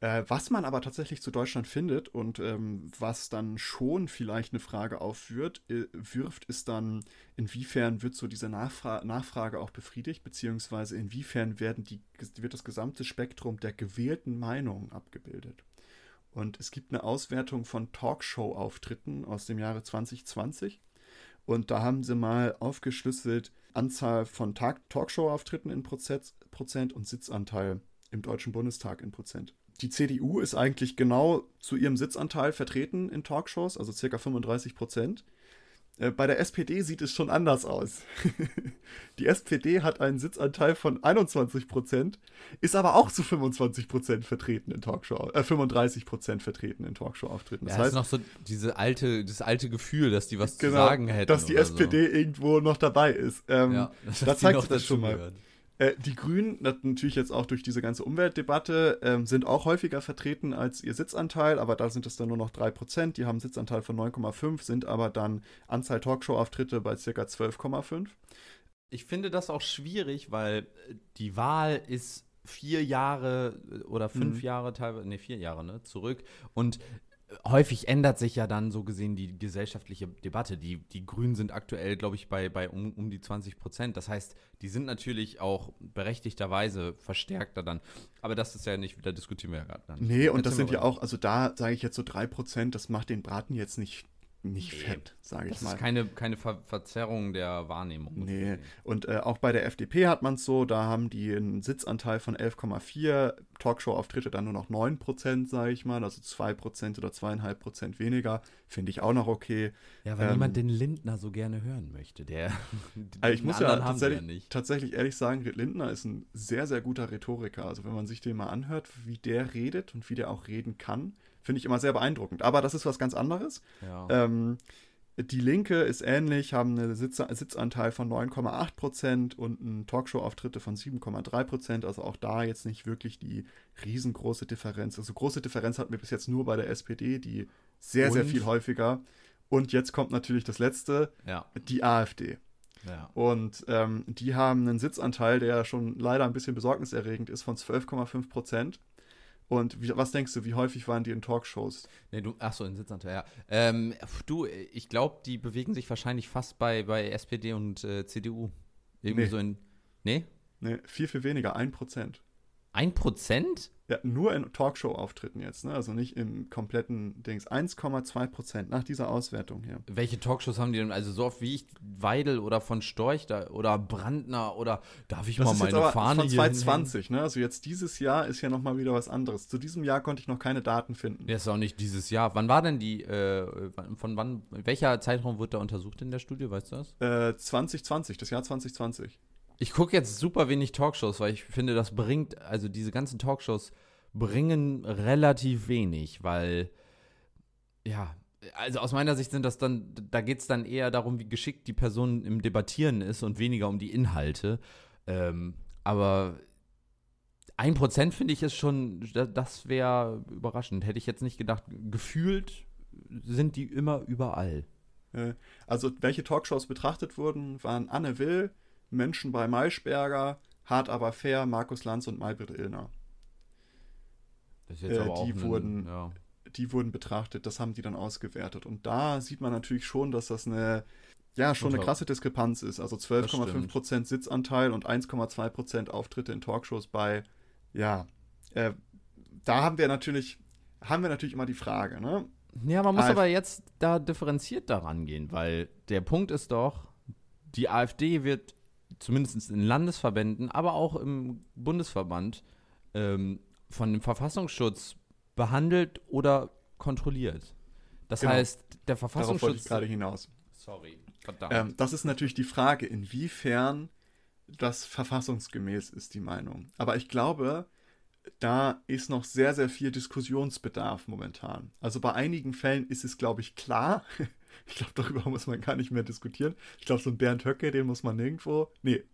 Äh, was man aber tatsächlich zu Deutschland findet und ähm, was dann schon vielleicht eine Frage aufwirft, äh, wirft, ist dann, inwiefern wird so diese Nachfra Nachfrage auch befriedigt, beziehungsweise inwiefern werden die, wird das gesamte Spektrum der gewählten Meinungen abgebildet. Und es gibt eine Auswertung von Talkshow-Auftritten aus dem Jahre 2020. Und da haben sie mal aufgeschlüsselt Anzahl von Talkshow-Auftritten in Prozent, Prozent und Sitzanteil im Deutschen Bundestag in Prozent die CDU ist eigentlich genau zu ihrem Sitzanteil vertreten in Talkshows, also circa 35 Prozent. Äh, bei der SPD sieht es schon anders aus. (laughs) die SPD hat einen Sitzanteil von 21 Prozent, ist aber auch zu 25 Prozent vertreten in Talkshow, äh, 35 Prozent vertreten in Talkshow-Auftritten. Das ja, heißt, ist noch so diese alte, das alte Gefühl, dass die was genau, zu sagen hätten. Dass die SPD so. irgendwo noch dabei ist. Ähm, ja, (laughs) da zeigt sich das schon mal. Äh, die Grünen, natürlich jetzt auch durch diese ganze Umweltdebatte, ähm, sind auch häufiger vertreten als ihr Sitzanteil, aber da sind es dann nur noch 3%. Die haben einen Sitzanteil von 9,5, sind aber dann Anzahl Talkshow-Auftritte bei ca. 12,5. Ich finde das auch schwierig, weil die Wahl ist vier Jahre oder fünf mhm. Jahre teilweise, nee, vier Jahre, ne, zurück. Und häufig ändert sich ja dann so gesehen die gesellschaftliche Debatte. Die, die Grünen sind aktuell, glaube ich, bei, bei um, um die 20 Prozent. Das heißt, die sind natürlich auch berechtigterweise verstärkter dann. Aber das ist ja nicht, da diskutieren wir ja gerade. Nee, und das sind ja auch, also da sage ich jetzt so 3 Prozent, das macht den Braten jetzt nicht nicht nee, fett, sage ich mal. Das ist keine, keine Ver Verzerrung der Wahrnehmung. Nee, und äh, auch bei der FDP hat man es so, da haben die einen Sitzanteil von 11,4, Talkshow-Auftritte dann nur noch 9%, sage ich mal, also 2% oder 2,5% weniger, finde ich auch noch okay. Ja, weil ähm, niemand den Lindner so gerne hören möchte, der (laughs) also ich muss ja tatsächlich, ja tatsächlich ehrlich sagen, Lindner ist ein sehr, sehr guter Rhetoriker, also wenn man sich den mal anhört, wie der redet und wie der auch reden kann, Finde ich immer sehr beeindruckend. Aber das ist was ganz anderes. Ja. Ähm, die Linke ist ähnlich, haben einen Sitz Sitzanteil von 9,8% und einen Talkshow-Auftritte von 7,3% Also auch da jetzt nicht wirklich die riesengroße Differenz. Also große Differenz hatten wir bis jetzt nur bei der SPD, die sehr, und? sehr viel häufiger. Und jetzt kommt natürlich das Letzte, ja. die AfD. Ja. Und ähm, die haben einen Sitzanteil, der schon leider ein bisschen besorgniserregend ist, von 12,5 Prozent. Und wie, was denkst du, wie häufig waren die in Talkshows? Nee, du, ach so, in Sitzanteil, ja. Ähm, du, ich glaube, die bewegen sich wahrscheinlich fast bei, bei SPD und äh, CDU. Irgendwie nee. so in. Nee? Nee, viel, viel weniger, ein Prozent. Ein Prozent? Ja, nur in Talkshow-Auftritten jetzt, ne? also nicht im kompletten Dings. 1,2 Prozent nach dieser Auswertung hier. Welche Talkshows haben die denn? Also so oft wie ich, Weidel oder von Storch da, oder Brandner oder darf ich das mal meine Fahne von 2020, ne? Also jetzt dieses Jahr ist ja nochmal wieder was anderes. Zu diesem Jahr konnte ich noch keine Daten finden. Ja, ist auch nicht dieses Jahr. Wann war denn die, äh, von wann, welcher Zeitraum wird da untersucht in der Studie, weißt du das? Äh, 2020, das Jahr 2020. Ich gucke jetzt super wenig Talkshows, weil ich finde, das bringt, also diese ganzen Talkshows bringen relativ wenig, weil, ja, also aus meiner Sicht sind das dann, da geht es dann eher darum, wie geschickt die Person im Debattieren ist und weniger um die Inhalte. Ähm, aber ein Prozent finde ich ist schon, das wäre überraschend. Hätte ich jetzt nicht gedacht. Gefühlt sind die immer überall. Also, welche Talkshows betrachtet wurden, waren Anne Will, Menschen bei Maischberger, Hart aber fair, Markus Lanz und Maybrit Illner. Das ist jetzt äh, die, ein, wurden, ja. die wurden betrachtet, das haben die dann ausgewertet. Und da sieht man natürlich schon, dass das eine, ja, schon eine krasse Diskrepanz ist. Also 12,5% Sitzanteil und 1,2% Auftritte in Talkshows bei, ja, äh, da haben wir natürlich, haben wir natürlich immer die Frage, ne? Ja, man muss AfD aber jetzt da differenziert daran gehen, weil der Punkt ist doch, die AfD wird zumindest in Landesverbänden, aber auch im Bundesverband ähm, von dem Verfassungsschutz behandelt oder kontrolliert. Das genau. heißt, der Verfassungsschutz. Darauf wollte ich gerade hinaus. Sorry, verdammt. Ähm, das ist natürlich die Frage, inwiefern das verfassungsgemäß ist, die Meinung. Aber ich glaube, da ist noch sehr, sehr viel Diskussionsbedarf momentan. Also bei einigen Fällen ist es, glaube ich, klar. (laughs) Ich glaube, darüber muss man gar nicht mehr diskutieren. Ich glaube, so ein Bernd Höcke, den muss man nirgendwo. Nee,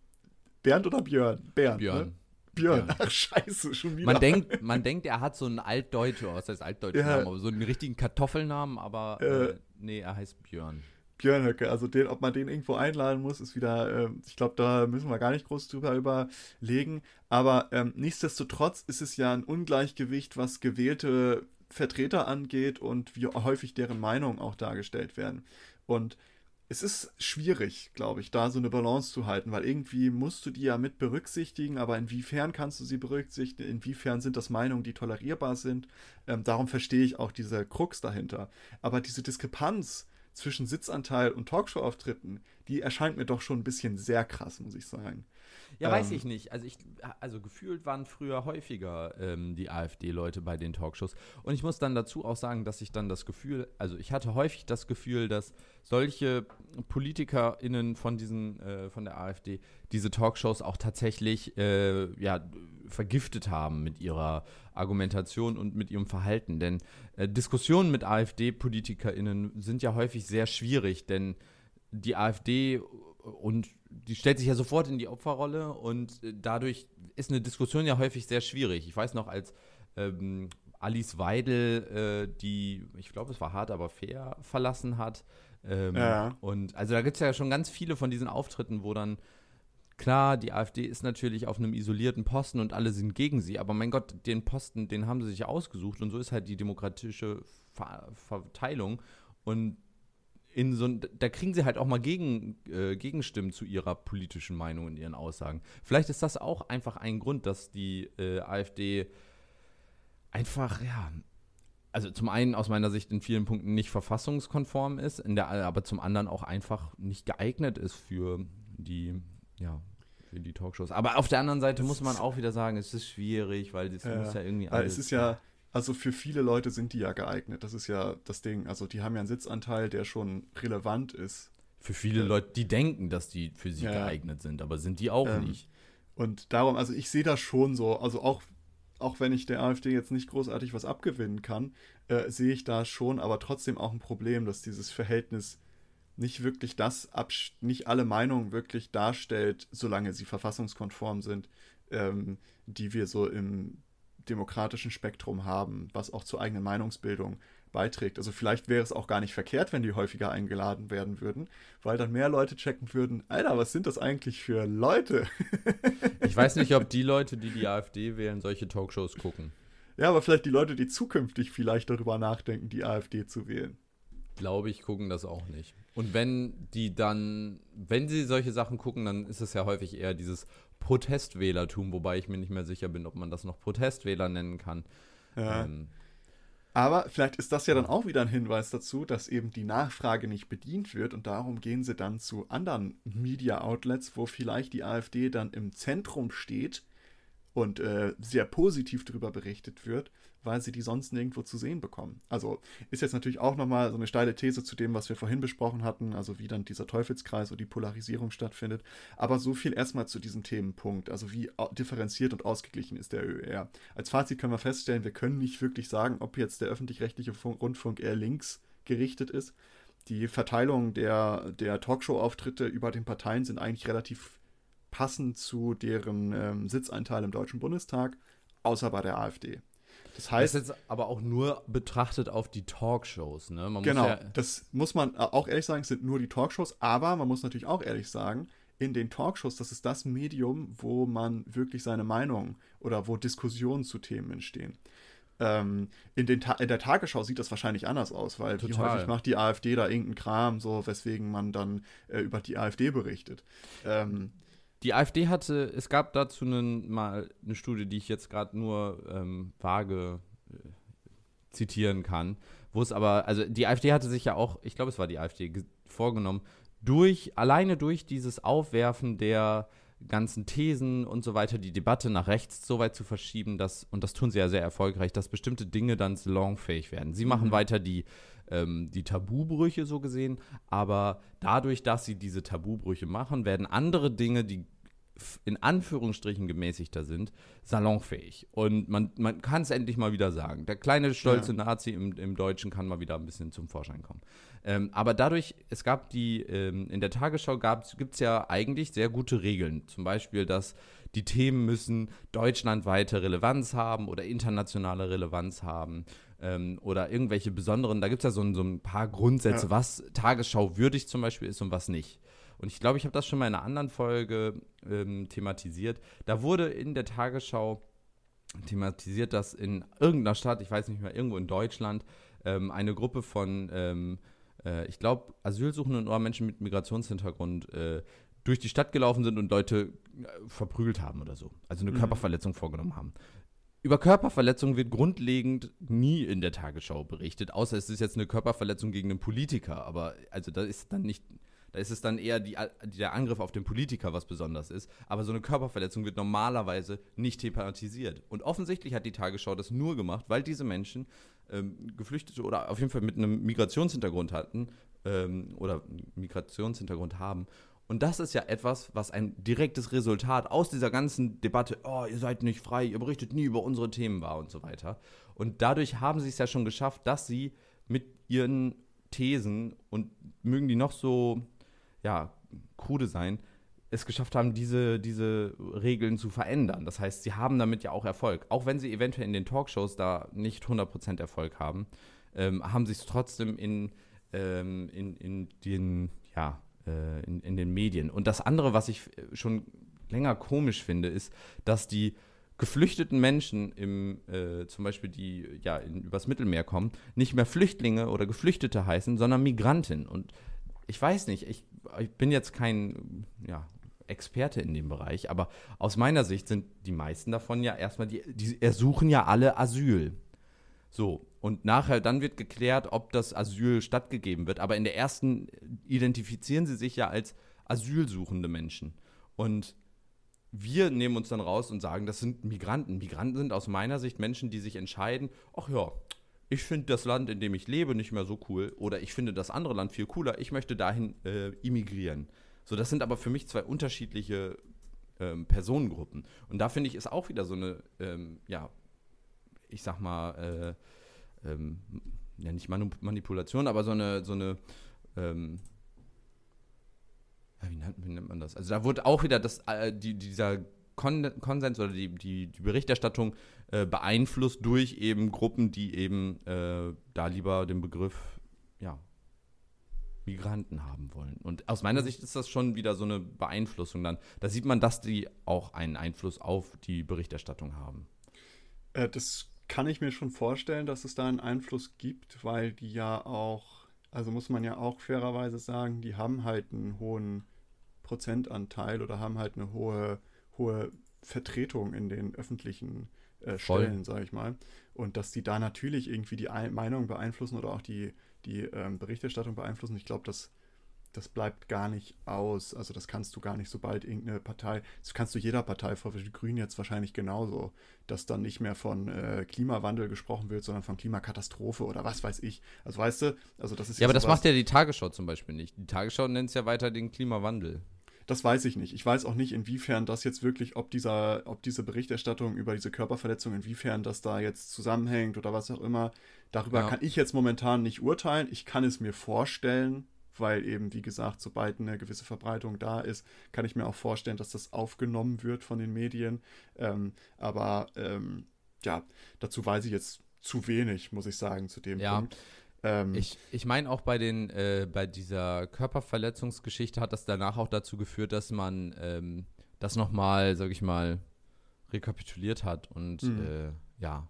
Bernd oder Björn? Bernd. Björn. Ne? Björn. Ach, scheiße, schon wieder. Man denkt, man denkt, er hat so einen altdeutschen, was heißt altdeutschen ja. Namen, aber so einen richtigen Kartoffelnamen, aber äh, äh, nee, er heißt Björn. Björn Höcke, also den, ob man den irgendwo einladen muss, ist wieder, äh, ich glaube, da müssen wir gar nicht groß drüber überlegen. Aber ähm, nichtsdestotrotz ist es ja ein Ungleichgewicht, was gewählte Vertreter angeht und wie häufig deren Meinungen auch dargestellt werden. Und es ist schwierig, glaube ich, da so eine Balance zu halten, weil irgendwie musst du die ja mit berücksichtigen, aber inwiefern kannst du sie berücksichtigen, inwiefern sind das Meinungen, die tolerierbar sind. Ähm, darum verstehe ich auch diese Krux dahinter. Aber diese Diskrepanz zwischen Sitzanteil und Talkshow-Auftritten, die erscheint mir doch schon ein bisschen sehr krass, muss ich sagen. Ja, ähm, weiß ich nicht. Also ich, also gefühlt waren früher häufiger ähm, die AfD-Leute bei den Talkshows. Und ich muss dann dazu auch sagen, dass ich dann das Gefühl, also ich hatte häufig das Gefühl, dass solche PolitikerInnen von diesen, äh, von der AfD diese Talkshows auch tatsächlich äh, ja, vergiftet haben mit ihrer Argumentation und mit ihrem Verhalten. Denn äh, Diskussionen mit AfD-PolitikerInnen sind ja häufig sehr schwierig, denn die AfD und die stellt sich ja sofort in die Opferrolle und äh, dadurch ist eine Diskussion ja häufig sehr schwierig. Ich weiß noch, als ähm, Alice Weidel, äh, die, ich glaube, es war hart, aber fair verlassen hat. Ähm, ja. Und also da gibt es ja schon ganz viele von diesen Auftritten, wo dann Klar, die AfD ist natürlich auf einem isolierten Posten und alle sind gegen sie, aber mein Gott, den Posten, den haben sie sich ausgesucht und so ist halt die demokratische Ver Verteilung und in so da kriegen sie halt auch mal gegen, äh, Gegenstimmen zu ihrer politischen Meinung und ihren Aussagen. Vielleicht ist das auch einfach ein Grund, dass die äh, AfD einfach, ja, also zum einen aus meiner Sicht in vielen Punkten nicht verfassungskonform ist, in der, aber zum anderen auch einfach nicht geeignet ist für die ja, für die Talkshows. Aber auf der anderen Seite muss man auch wieder sagen, es ist schwierig, weil das ja, muss ja irgendwie alles. Es ist ja, also für viele Leute sind die ja geeignet. Das ist ja das Ding. Also die haben ja einen Sitzanteil, der schon relevant ist. Für viele Leute, die denken, dass die für sie ja, geeignet sind, aber sind die auch ähm, nicht. Und darum, also ich sehe das schon so, also auch, auch wenn ich der AfD jetzt nicht großartig was abgewinnen kann, äh, sehe ich da schon aber trotzdem auch ein Problem, dass dieses Verhältnis nicht wirklich das, nicht alle Meinungen wirklich darstellt, solange sie verfassungskonform sind, ähm, die wir so im demokratischen Spektrum haben, was auch zur eigenen Meinungsbildung beiträgt. Also vielleicht wäre es auch gar nicht verkehrt, wenn die häufiger eingeladen werden würden, weil dann mehr Leute checken würden, Alter, was sind das eigentlich für Leute? (laughs) ich weiß nicht, ob die Leute, die die AfD wählen, solche Talkshows gucken. Ja, aber vielleicht die Leute, die zukünftig vielleicht darüber nachdenken, die AfD zu wählen glaube ich, gucken das auch nicht. Und wenn die dann, wenn sie solche Sachen gucken, dann ist es ja häufig eher dieses Protestwählertum, wobei ich mir nicht mehr sicher bin, ob man das noch Protestwähler nennen kann. Ja. Ähm, aber vielleicht ist das ja dann auch wieder ein Hinweis dazu, dass eben die Nachfrage nicht bedient wird und darum gehen sie dann zu anderen Media-Outlets, wo vielleicht die AfD dann im Zentrum steht und äh, sehr positiv darüber berichtet wird weil sie die sonst nirgendwo zu sehen bekommen. Also ist jetzt natürlich auch nochmal so eine steile These zu dem, was wir vorhin besprochen hatten, also wie dann dieser Teufelskreis oder die Polarisierung stattfindet. Aber so viel erstmal zu diesem Themenpunkt, also wie differenziert und ausgeglichen ist der ÖR. Als Fazit können wir feststellen, wir können nicht wirklich sagen, ob jetzt der öffentlich-rechtliche Rundfunk eher links gerichtet ist. Die Verteilung der, der Talkshow-Auftritte über den Parteien sind eigentlich relativ passend zu deren ähm, Sitzeinteil im Deutschen Bundestag, außer bei der AfD. Das heißt. Das ist jetzt aber auch nur betrachtet auf die Talkshows, ne? Man genau, ja das muss man auch ehrlich sagen, es sind nur die Talkshows, aber man muss natürlich auch ehrlich sagen, in den Talkshows, das ist das Medium, wo man wirklich seine Meinung oder wo Diskussionen zu Themen entstehen. Ähm, in, den in der Tagesschau sieht das wahrscheinlich anders aus, weil Total. wie häufig macht die AfD da irgendeinen Kram, so weswegen man dann äh, über die AfD berichtet. Ähm, die AfD hatte, es gab dazu einen, mal eine Studie, die ich jetzt gerade nur ähm, vage äh, zitieren kann, wo es aber, also die AfD hatte sich ja auch, ich glaube, es war die AfD, vorgenommen, durch, alleine durch dieses Aufwerfen der ganzen Thesen und so weiter, die Debatte nach rechts so weit zu verschieben, dass, und das tun sie ja sehr erfolgreich, dass bestimmte Dinge dann salonfähig werden. Sie machen mhm. weiter die ähm, die Tabubrüche so gesehen, aber dadurch, dass sie diese Tabubrüche machen, werden andere Dinge, die in Anführungsstrichen gemäßigter sind, salonfähig. Und man, man kann es endlich mal wieder sagen. Der kleine stolze ja. Nazi im, im Deutschen kann mal wieder ein bisschen zum Vorschein kommen. Ähm, aber dadurch, es gab die, ähm, in der Tagesschau gibt es ja eigentlich sehr gute Regeln. Zum Beispiel, dass die Themen müssen deutschlandweite Relevanz haben oder internationale Relevanz haben ähm, oder irgendwelche besonderen, da gibt es ja so, so, ein paar Grundsätze, ja. was Tagesschau würdig zum Beispiel ist und was nicht. Und ich glaube, ich habe das schon mal in einer anderen Folge ähm, thematisiert. Da wurde in der Tagesschau thematisiert, dass in irgendeiner Stadt, ich weiß nicht mehr, irgendwo in Deutschland, ähm, eine Gruppe von, ähm, äh, ich glaube, Asylsuchenden oder Menschen mit Migrationshintergrund äh, durch die Stadt gelaufen sind und Leute äh, verprügelt haben oder so. Also eine mhm. Körperverletzung vorgenommen haben. Über Körperverletzung wird grundlegend nie in der Tagesschau berichtet, außer es ist jetzt eine Körperverletzung gegen einen Politiker. Aber also da ist dann nicht, da ist es dann eher die, der Angriff auf den Politiker, was besonders ist. Aber so eine Körperverletzung wird normalerweise nicht thematisiert. Und offensichtlich hat die Tagesschau das nur gemacht, weil diese Menschen ähm, Geflüchtete oder auf jeden Fall mit einem Migrationshintergrund hatten ähm, oder Migrationshintergrund haben und das ist ja etwas, was ein direktes Resultat aus dieser ganzen Debatte, oh, ihr seid nicht frei, ihr berichtet nie über unsere Themen war und so weiter. Und dadurch haben sie es ja schon geschafft, dass sie mit ihren Thesen und mögen die noch so, ja, krude sein, es geschafft haben, diese, diese Regeln zu verändern. Das heißt, sie haben damit ja auch Erfolg. Auch wenn sie eventuell in den Talkshows da nicht 100% Erfolg haben, ähm, haben sie es trotzdem in, ähm, in, in den, ja, äh, in, in den Medien. Und das andere, was ich schon länger komisch finde, ist, dass die geflüchteten Menschen im, äh, zum Beispiel die ja in, übers Mittelmeer kommen, nicht mehr Flüchtlinge oder Geflüchtete heißen, sondern Migranten. Und ich weiß nicht, ich, ich bin jetzt kein ja, Experte in dem Bereich, aber aus meiner Sicht sind die meisten davon ja erstmal, die, die ersuchen ja alle Asyl. So, und nachher dann wird geklärt, ob das Asyl stattgegeben wird. Aber in der ersten identifizieren sie sich ja als asylsuchende Menschen. Und wir nehmen uns dann raus und sagen, das sind Migranten. Migranten sind aus meiner Sicht Menschen, die sich entscheiden, ach ja, ich finde das Land, in dem ich lebe, nicht mehr so cool oder ich finde das andere Land viel cooler, ich möchte dahin äh, immigrieren. So, das sind aber für mich zwei unterschiedliche ähm, Personengruppen. Und da finde ich, ist auch wieder so eine, ähm, ja, ich sag mal, äh, ähm, ja, nicht Manipulation, aber so eine, so eine, ähm, ja, wie, nennt, wie, nennt, man das? Also da wurde auch wieder das, äh, die, dieser Kon Konsens oder die, die, die Berichterstattung äh, beeinflusst durch eben Gruppen, die eben äh, da lieber den Begriff, ja, Migranten haben wollen. Und aus meiner Sicht ist das schon wieder so eine Beeinflussung dann. Da sieht man, dass die auch einen Einfluss auf die Berichterstattung haben. Äh, das kann ich mir schon vorstellen, dass es da einen Einfluss gibt, weil die ja auch, also muss man ja auch fairerweise sagen, die haben halt einen hohen Prozentanteil oder haben halt eine hohe, hohe Vertretung in den öffentlichen äh, Stellen, sage ich mal. Und dass die da natürlich irgendwie die Meinung beeinflussen oder auch die, die ähm, Berichterstattung beeinflussen. Ich glaube, das, das bleibt gar nicht aus. Also das kannst du gar nicht, sobald irgendeine Partei, das kannst du jeder Partei, vor die Grünen jetzt wahrscheinlich genauso, dass dann nicht mehr von äh, Klimawandel gesprochen wird, sondern von Klimakatastrophe oder was weiß ich. Also weißt du, also das ist ja. aber das macht ja die Tagesschau zum Beispiel nicht. Die Tagesschau nennt es ja weiter den Klimawandel. Das weiß ich nicht. Ich weiß auch nicht, inwiefern das jetzt wirklich, ob dieser, ob diese Berichterstattung über diese Körperverletzung, inwiefern das da jetzt zusammenhängt oder was auch immer. Darüber ja. kann ich jetzt momentan nicht urteilen. Ich kann es mir vorstellen, weil eben, wie gesagt, sobald eine gewisse Verbreitung da ist, kann ich mir auch vorstellen, dass das aufgenommen wird von den Medien. Ähm, aber ähm, ja, dazu weiß ich jetzt zu wenig, muss ich sagen, zu dem ja. Punkt. Ähm, ich ich meine auch bei den äh, bei dieser Körperverletzungsgeschichte hat das danach auch dazu geführt, dass man ähm, das nochmal, sag ich mal, rekapituliert hat und mhm. äh, ja.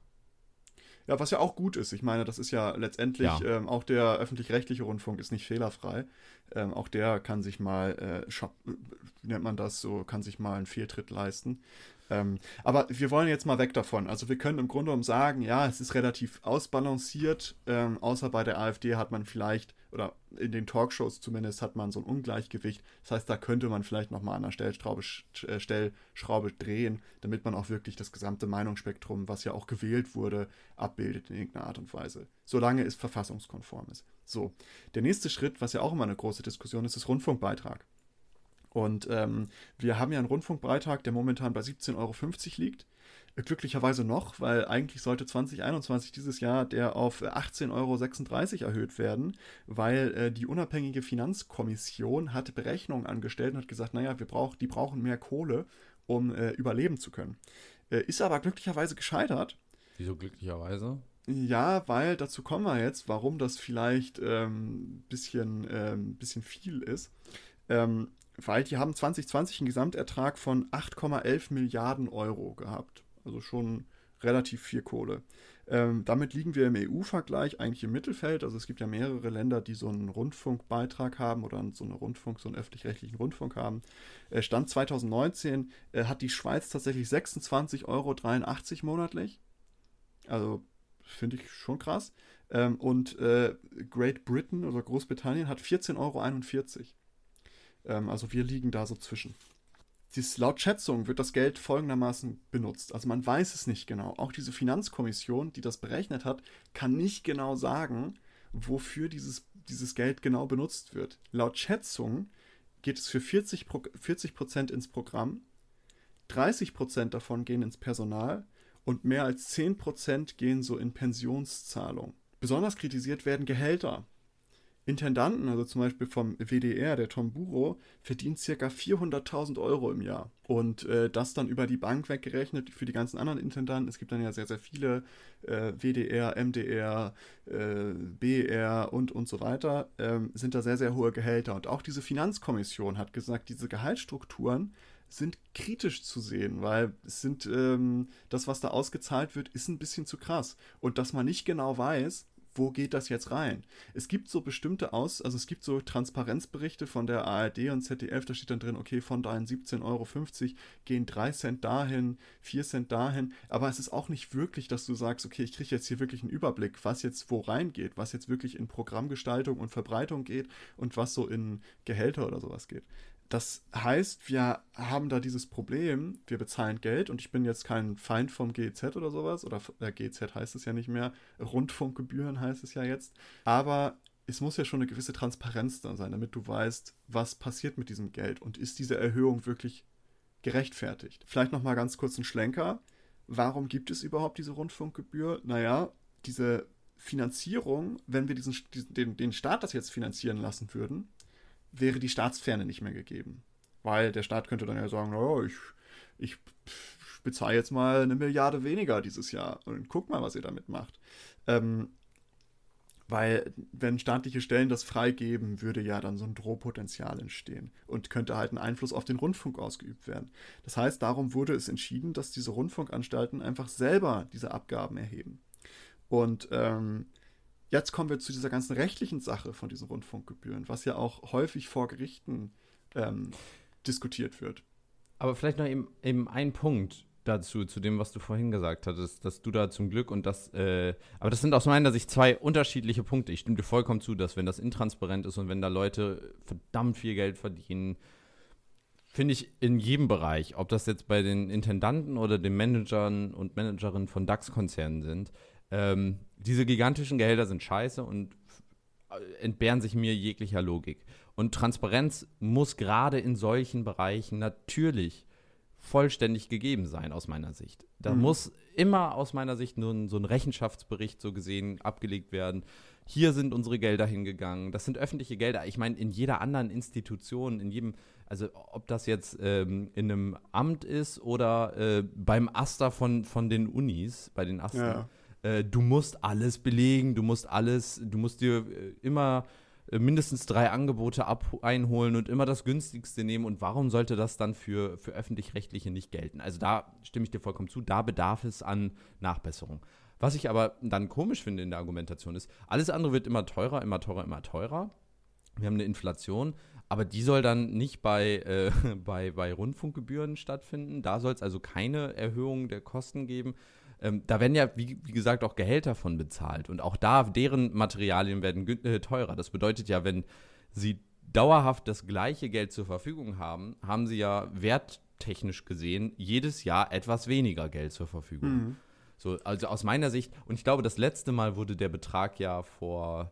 Ja, was ja auch gut ist. Ich meine, das ist ja letztendlich ja. Ähm, auch der öffentlich-rechtliche Rundfunk ist nicht fehlerfrei. Ähm, auch der kann sich mal, äh, wie nennt man das so, kann sich mal einen Fehltritt leisten. Ähm, aber wir wollen jetzt mal weg davon. Also wir können im Grunde genommen sagen, ja, es ist relativ ausbalanciert, ähm, außer bei der AfD hat man vielleicht, oder in den Talkshows zumindest, hat man so ein Ungleichgewicht. Das heißt, da könnte man vielleicht nochmal an der Stellschraube, äh, Stellschraube drehen, damit man auch wirklich das gesamte Meinungsspektrum, was ja auch gewählt wurde, abbildet in irgendeiner Art und Weise. Solange es verfassungskonform ist. So, der nächste Schritt, was ja auch immer eine große Diskussion ist, ist Rundfunkbeitrag. Und ähm, wir haben ja einen Rundfunkbeitrag, der momentan bei 17,50 Euro liegt. Glücklicherweise noch, weil eigentlich sollte 2021 dieses Jahr der auf 18,36 Euro erhöht werden, weil äh, die unabhängige Finanzkommission hat Berechnungen angestellt und hat gesagt, naja, wir brauch, die brauchen mehr Kohle, um äh, überleben zu können. Äh, ist aber glücklicherweise gescheitert. Wieso glücklicherweise? Ja, weil dazu kommen wir jetzt, warum das vielleicht ein ähm, bisschen, ähm, bisschen viel ist. Ähm, weil die haben 2020 einen Gesamtertrag von 8,11 Milliarden Euro gehabt. Also schon relativ viel Kohle. Ähm, damit liegen wir im EU-Vergleich eigentlich im Mittelfeld. Also es gibt ja mehrere Länder, die so einen Rundfunkbeitrag haben oder so einen Rundfunk, so einen öffentlich-rechtlichen Rundfunk haben. Äh, Stand 2019 äh, hat die Schweiz tatsächlich 26,83 Euro monatlich. Also finde ich schon krass. Ähm, und äh, Great Britain oder Großbritannien hat 14,41 Euro. Ähm, also wir liegen da so zwischen. Dies, laut Schätzung wird das Geld folgendermaßen benutzt. Also man weiß es nicht genau. Auch diese Finanzkommission, die das berechnet hat, kann nicht genau sagen, wofür dieses, dieses Geld genau benutzt wird. Laut Schätzung geht es für 40, 40 Prozent ins Programm, 30 Prozent davon gehen ins Personal und mehr als 10 Prozent gehen so in Pensionszahlung. Besonders kritisiert werden Gehälter Intendanten, also zum Beispiel vom WDR, der Tom Buro, verdient circa 400.000 Euro im Jahr. Und äh, das dann über die Bank weggerechnet für die ganzen anderen Intendanten. Es gibt dann ja sehr, sehr viele äh, WDR, MDR, äh, BR und, und so weiter, ähm, sind da sehr, sehr hohe Gehälter. Und auch diese Finanzkommission hat gesagt, diese Gehaltsstrukturen sind kritisch zu sehen, weil es sind, ähm, das, was da ausgezahlt wird, ist ein bisschen zu krass. Und dass man nicht genau weiß, wo geht das jetzt rein? Es gibt so bestimmte Aus, also es gibt so Transparenzberichte von der ARD und ZDF, da steht dann drin, okay, von deinen 17,50 Euro gehen 3 Cent dahin, 4 Cent dahin, aber es ist auch nicht wirklich, dass du sagst, okay, ich kriege jetzt hier wirklich einen Überblick, was jetzt wo reingeht, was jetzt wirklich in Programmgestaltung und Verbreitung geht und was so in Gehälter oder sowas geht. Das heißt, wir haben da dieses Problem, wir bezahlen Geld und ich bin jetzt kein Feind vom GZ oder sowas, oder äh, GZ heißt es ja nicht mehr, Rundfunkgebühren heißt es ja jetzt, aber es muss ja schon eine gewisse Transparenz da sein, damit du weißt, was passiert mit diesem Geld und ist diese Erhöhung wirklich gerechtfertigt. Vielleicht nochmal ganz kurz ein Schlenker. Warum gibt es überhaupt diese Rundfunkgebühr? Naja, diese Finanzierung, wenn wir diesen, den, den Staat das jetzt finanzieren lassen würden, wäre die Staatsferne nicht mehr gegeben. Weil der Staat könnte dann ja sagen, naja, ich, ich bezahle jetzt mal eine Milliarde weniger dieses Jahr und guck mal, was ihr damit macht. Ähm, weil wenn staatliche Stellen das freigeben, würde ja dann so ein Drohpotenzial entstehen und könnte halt ein Einfluss auf den Rundfunk ausgeübt werden. Das heißt, darum wurde es entschieden, dass diese Rundfunkanstalten einfach selber diese Abgaben erheben. Und ähm, Jetzt kommen wir zu dieser ganzen rechtlichen Sache von diesen Rundfunkgebühren, was ja auch häufig vor Gerichten ähm, diskutiert wird. Aber vielleicht noch eben, eben ein Punkt dazu, zu dem, was du vorhin gesagt hattest, dass du da zum Glück und das, äh, aber das sind aus meiner Sicht zwei unterschiedliche Punkte. Ich stimme dir vollkommen zu, dass wenn das intransparent ist und wenn da Leute verdammt viel Geld verdienen, finde ich in jedem Bereich, ob das jetzt bei den Intendanten oder den Managern und Managerinnen von DAX-Konzernen sind, ähm, diese gigantischen Gehälter sind scheiße und entbehren sich mir jeglicher Logik. Und Transparenz muss gerade in solchen Bereichen natürlich vollständig gegeben sein, aus meiner Sicht. Da mhm. muss immer aus meiner Sicht nur so ein Rechenschaftsbericht so gesehen abgelegt werden. Hier sind unsere Gelder hingegangen. Das sind öffentliche Gelder. Ich meine, in jeder anderen Institution, in jedem, also ob das jetzt ähm, in einem Amt ist oder äh, beim Aster von, von den Unis, bei den Aster. Ja äh, du musst alles belegen, du musst alles, du musst dir äh, immer äh, mindestens drei Angebote ab einholen und immer das günstigste nehmen. Und warum sollte das dann für, für öffentlich-rechtliche nicht gelten? Also da stimme ich dir vollkommen zu, da bedarf es an Nachbesserung. Was ich aber dann komisch finde in der Argumentation ist, alles andere wird immer teurer, immer teurer, immer teurer. Wir haben eine Inflation, aber die soll dann nicht bei, äh, (laughs) bei, bei Rundfunkgebühren stattfinden. Da soll es also keine Erhöhung der Kosten geben. Ähm, da werden ja, wie, wie, gesagt, auch Gehälter von bezahlt. Und auch da, deren Materialien werden äh, teurer. Das bedeutet ja, wenn sie dauerhaft das gleiche Geld zur Verfügung haben, haben sie ja werttechnisch gesehen jedes Jahr etwas weniger Geld zur Verfügung. Mhm. So, also aus meiner Sicht, und ich glaube, das letzte Mal wurde der Betrag ja vor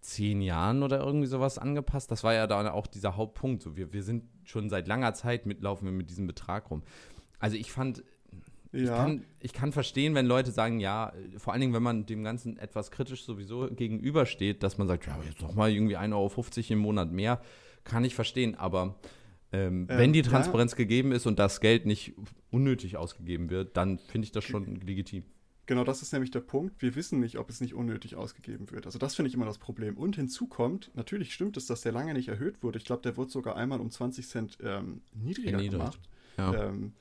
zehn Jahren oder irgendwie sowas angepasst. Das war ja dann auch dieser Hauptpunkt. So, wir, wir sind schon seit langer Zeit mitlaufen wir mit diesem Betrag rum. Also ich fand, ja. Ich, kann, ich kann verstehen, wenn Leute sagen, ja, vor allen Dingen, wenn man dem Ganzen etwas kritisch sowieso gegenübersteht, dass man sagt, ja, jetzt noch mal irgendwie 1,50 Euro im Monat mehr, kann ich verstehen. Aber ähm, ähm, wenn die Transparenz ja. gegeben ist und das Geld nicht unnötig ausgegeben wird, dann finde ich das schon legitim. Genau, das ist nämlich der Punkt. Wir wissen nicht, ob es nicht unnötig ausgegeben wird. Also das finde ich immer das Problem. Und hinzu kommt, natürlich stimmt es, dass der lange nicht erhöht wurde. Ich glaube, der wurde sogar einmal um 20 Cent ähm, niedriger gemacht. Ja. Ähm,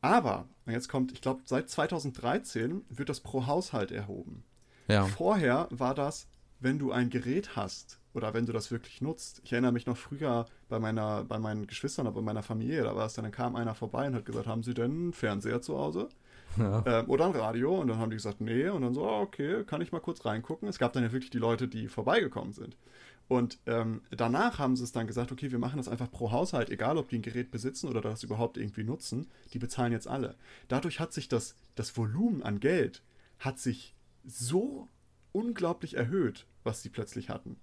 aber, und jetzt kommt, ich glaube, seit 2013 wird das pro Haushalt erhoben. Ja. Vorher war das, wenn du ein Gerät hast oder wenn du das wirklich nutzt. Ich erinnere mich noch früher bei meiner, bei meinen Geschwistern oder bei meiner Familie, da war es dann, dann kam einer vorbei und hat gesagt, haben Sie denn einen Fernseher zu Hause? Ja. Ähm, oder ein Radio und dann haben die gesagt, nee, und dann so, okay, kann ich mal kurz reingucken. Es gab dann ja wirklich die Leute, die vorbeigekommen sind. Und ähm, danach haben sie es dann gesagt, okay, wir machen das einfach pro Haushalt, egal ob die ein Gerät besitzen oder das überhaupt irgendwie nutzen, die bezahlen jetzt alle. Dadurch hat sich das, das Volumen an Geld hat sich so unglaublich erhöht, was sie plötzlich hatten.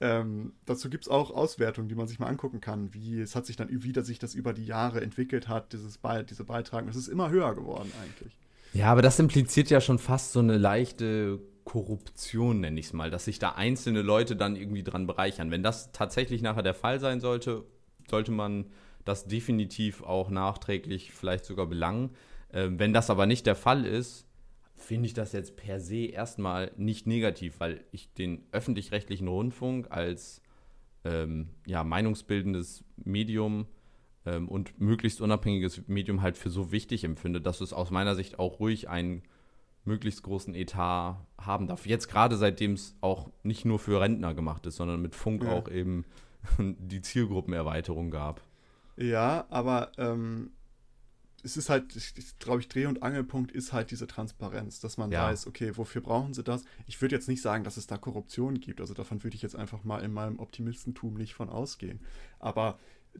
Ähm, dazu gibt es auch Auswertungen, die man sich mal angucken kann, wie es hat sich dann wieder sich das über die Jahre entwickelt hat, dieses Be diese Beitragung. Es ist immer höher geworden eigentlich. Ja, aber das impliziert ja schon fast so eine leichte Korruption, nenne ich es mal, dass sich da einzelne Leute dann irgendwie dran bereichern. Wenn das tatsächlich nachher der Fall sein sollte, sollte man das definitiv auch nachträglich vielleicht sogar belangen. Ähm, wenn das aber nicht der Fall ist, finde ich das jetzt per se erstmal nicht negativ, weil ich den öffentlich-rechtlichen Rundfunk als ähm, ja, meinungsbildendes Medium ähm, und möglichst unabhängiges Medium halt für so wichtig empfinde, dass es aus meiner Sicht auch ruhig einen möglichst großen Etat haben darf. Jetzt gerade seitdem es auch nicht nur für Rentner gemacht ist, sondern mit Funk ja. auch eben (laughs) die Zielgruppenerweiterung gab. Ja, aber ähm, es ist halt, ich, glaube ich, Dreh- und Angelpunkt ist halt diese Transparenz, dass man ja. weiß, okay, wofür brauchen sie das? Ich würde jetzt nicht sagen, dass es da Korruption gibt. Also davon würde ich jetzt einfach mal in meinem Optimistentum nicht von ausgehen. Aber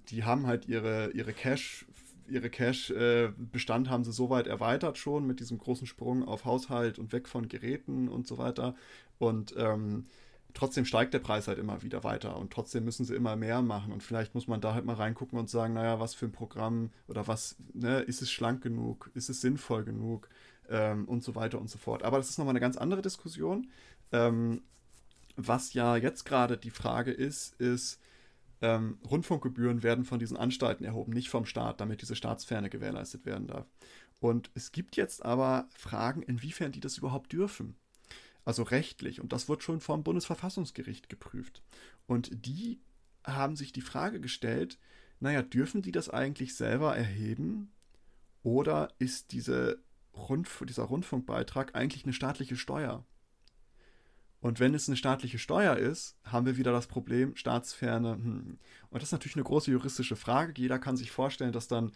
die haben halt ihre, ihre Cash, ihre Cash-Bestand haben sie soweit erweitert schon mit diesem großen Sprung auf Haushalt und weg von Geräten und so weiter. Und ähm, trotzdem steigt der Preis halt immer wieder weiter und trotzdem müssen sie immer mehr machen und vielleicht muss man da halt mal reingucken und sagen, naja, was für ein Programm oder was, ne, ist es schlank genug, ist es sinnvoll genug ähm, und so weiter und so fort. Aber das ist nochmal eine ganz andere Diskussion. Ähm, was ja jetzt gerade die Frage ist, ist, ähm, Rundfunkgebühren werden von diesen Anstalten erhoben, nicht vom Staat, damit diese Staatsferne gewährleistet werden darf. Und es gibt jetzt aber Fragen, inwiefern die das überhaupt dürfen also rechtlich. Und das wird schon vom Bundesverfassungsgericht geprüft. Und die haben sich die Frage gestellt, naja, dürfen die das eigentlich selber erheben? Oder ist diese Rundf dieser Rundfunkbeitrag eigentlich eine staatliche Steuer? Und wenn es eine staatliche Steuer ist, haben wir wieder das Problem Staatsferne. Hm. Und das ist natürlich eine große juristische Frage. Jeder kann sich vorstellen, dass dann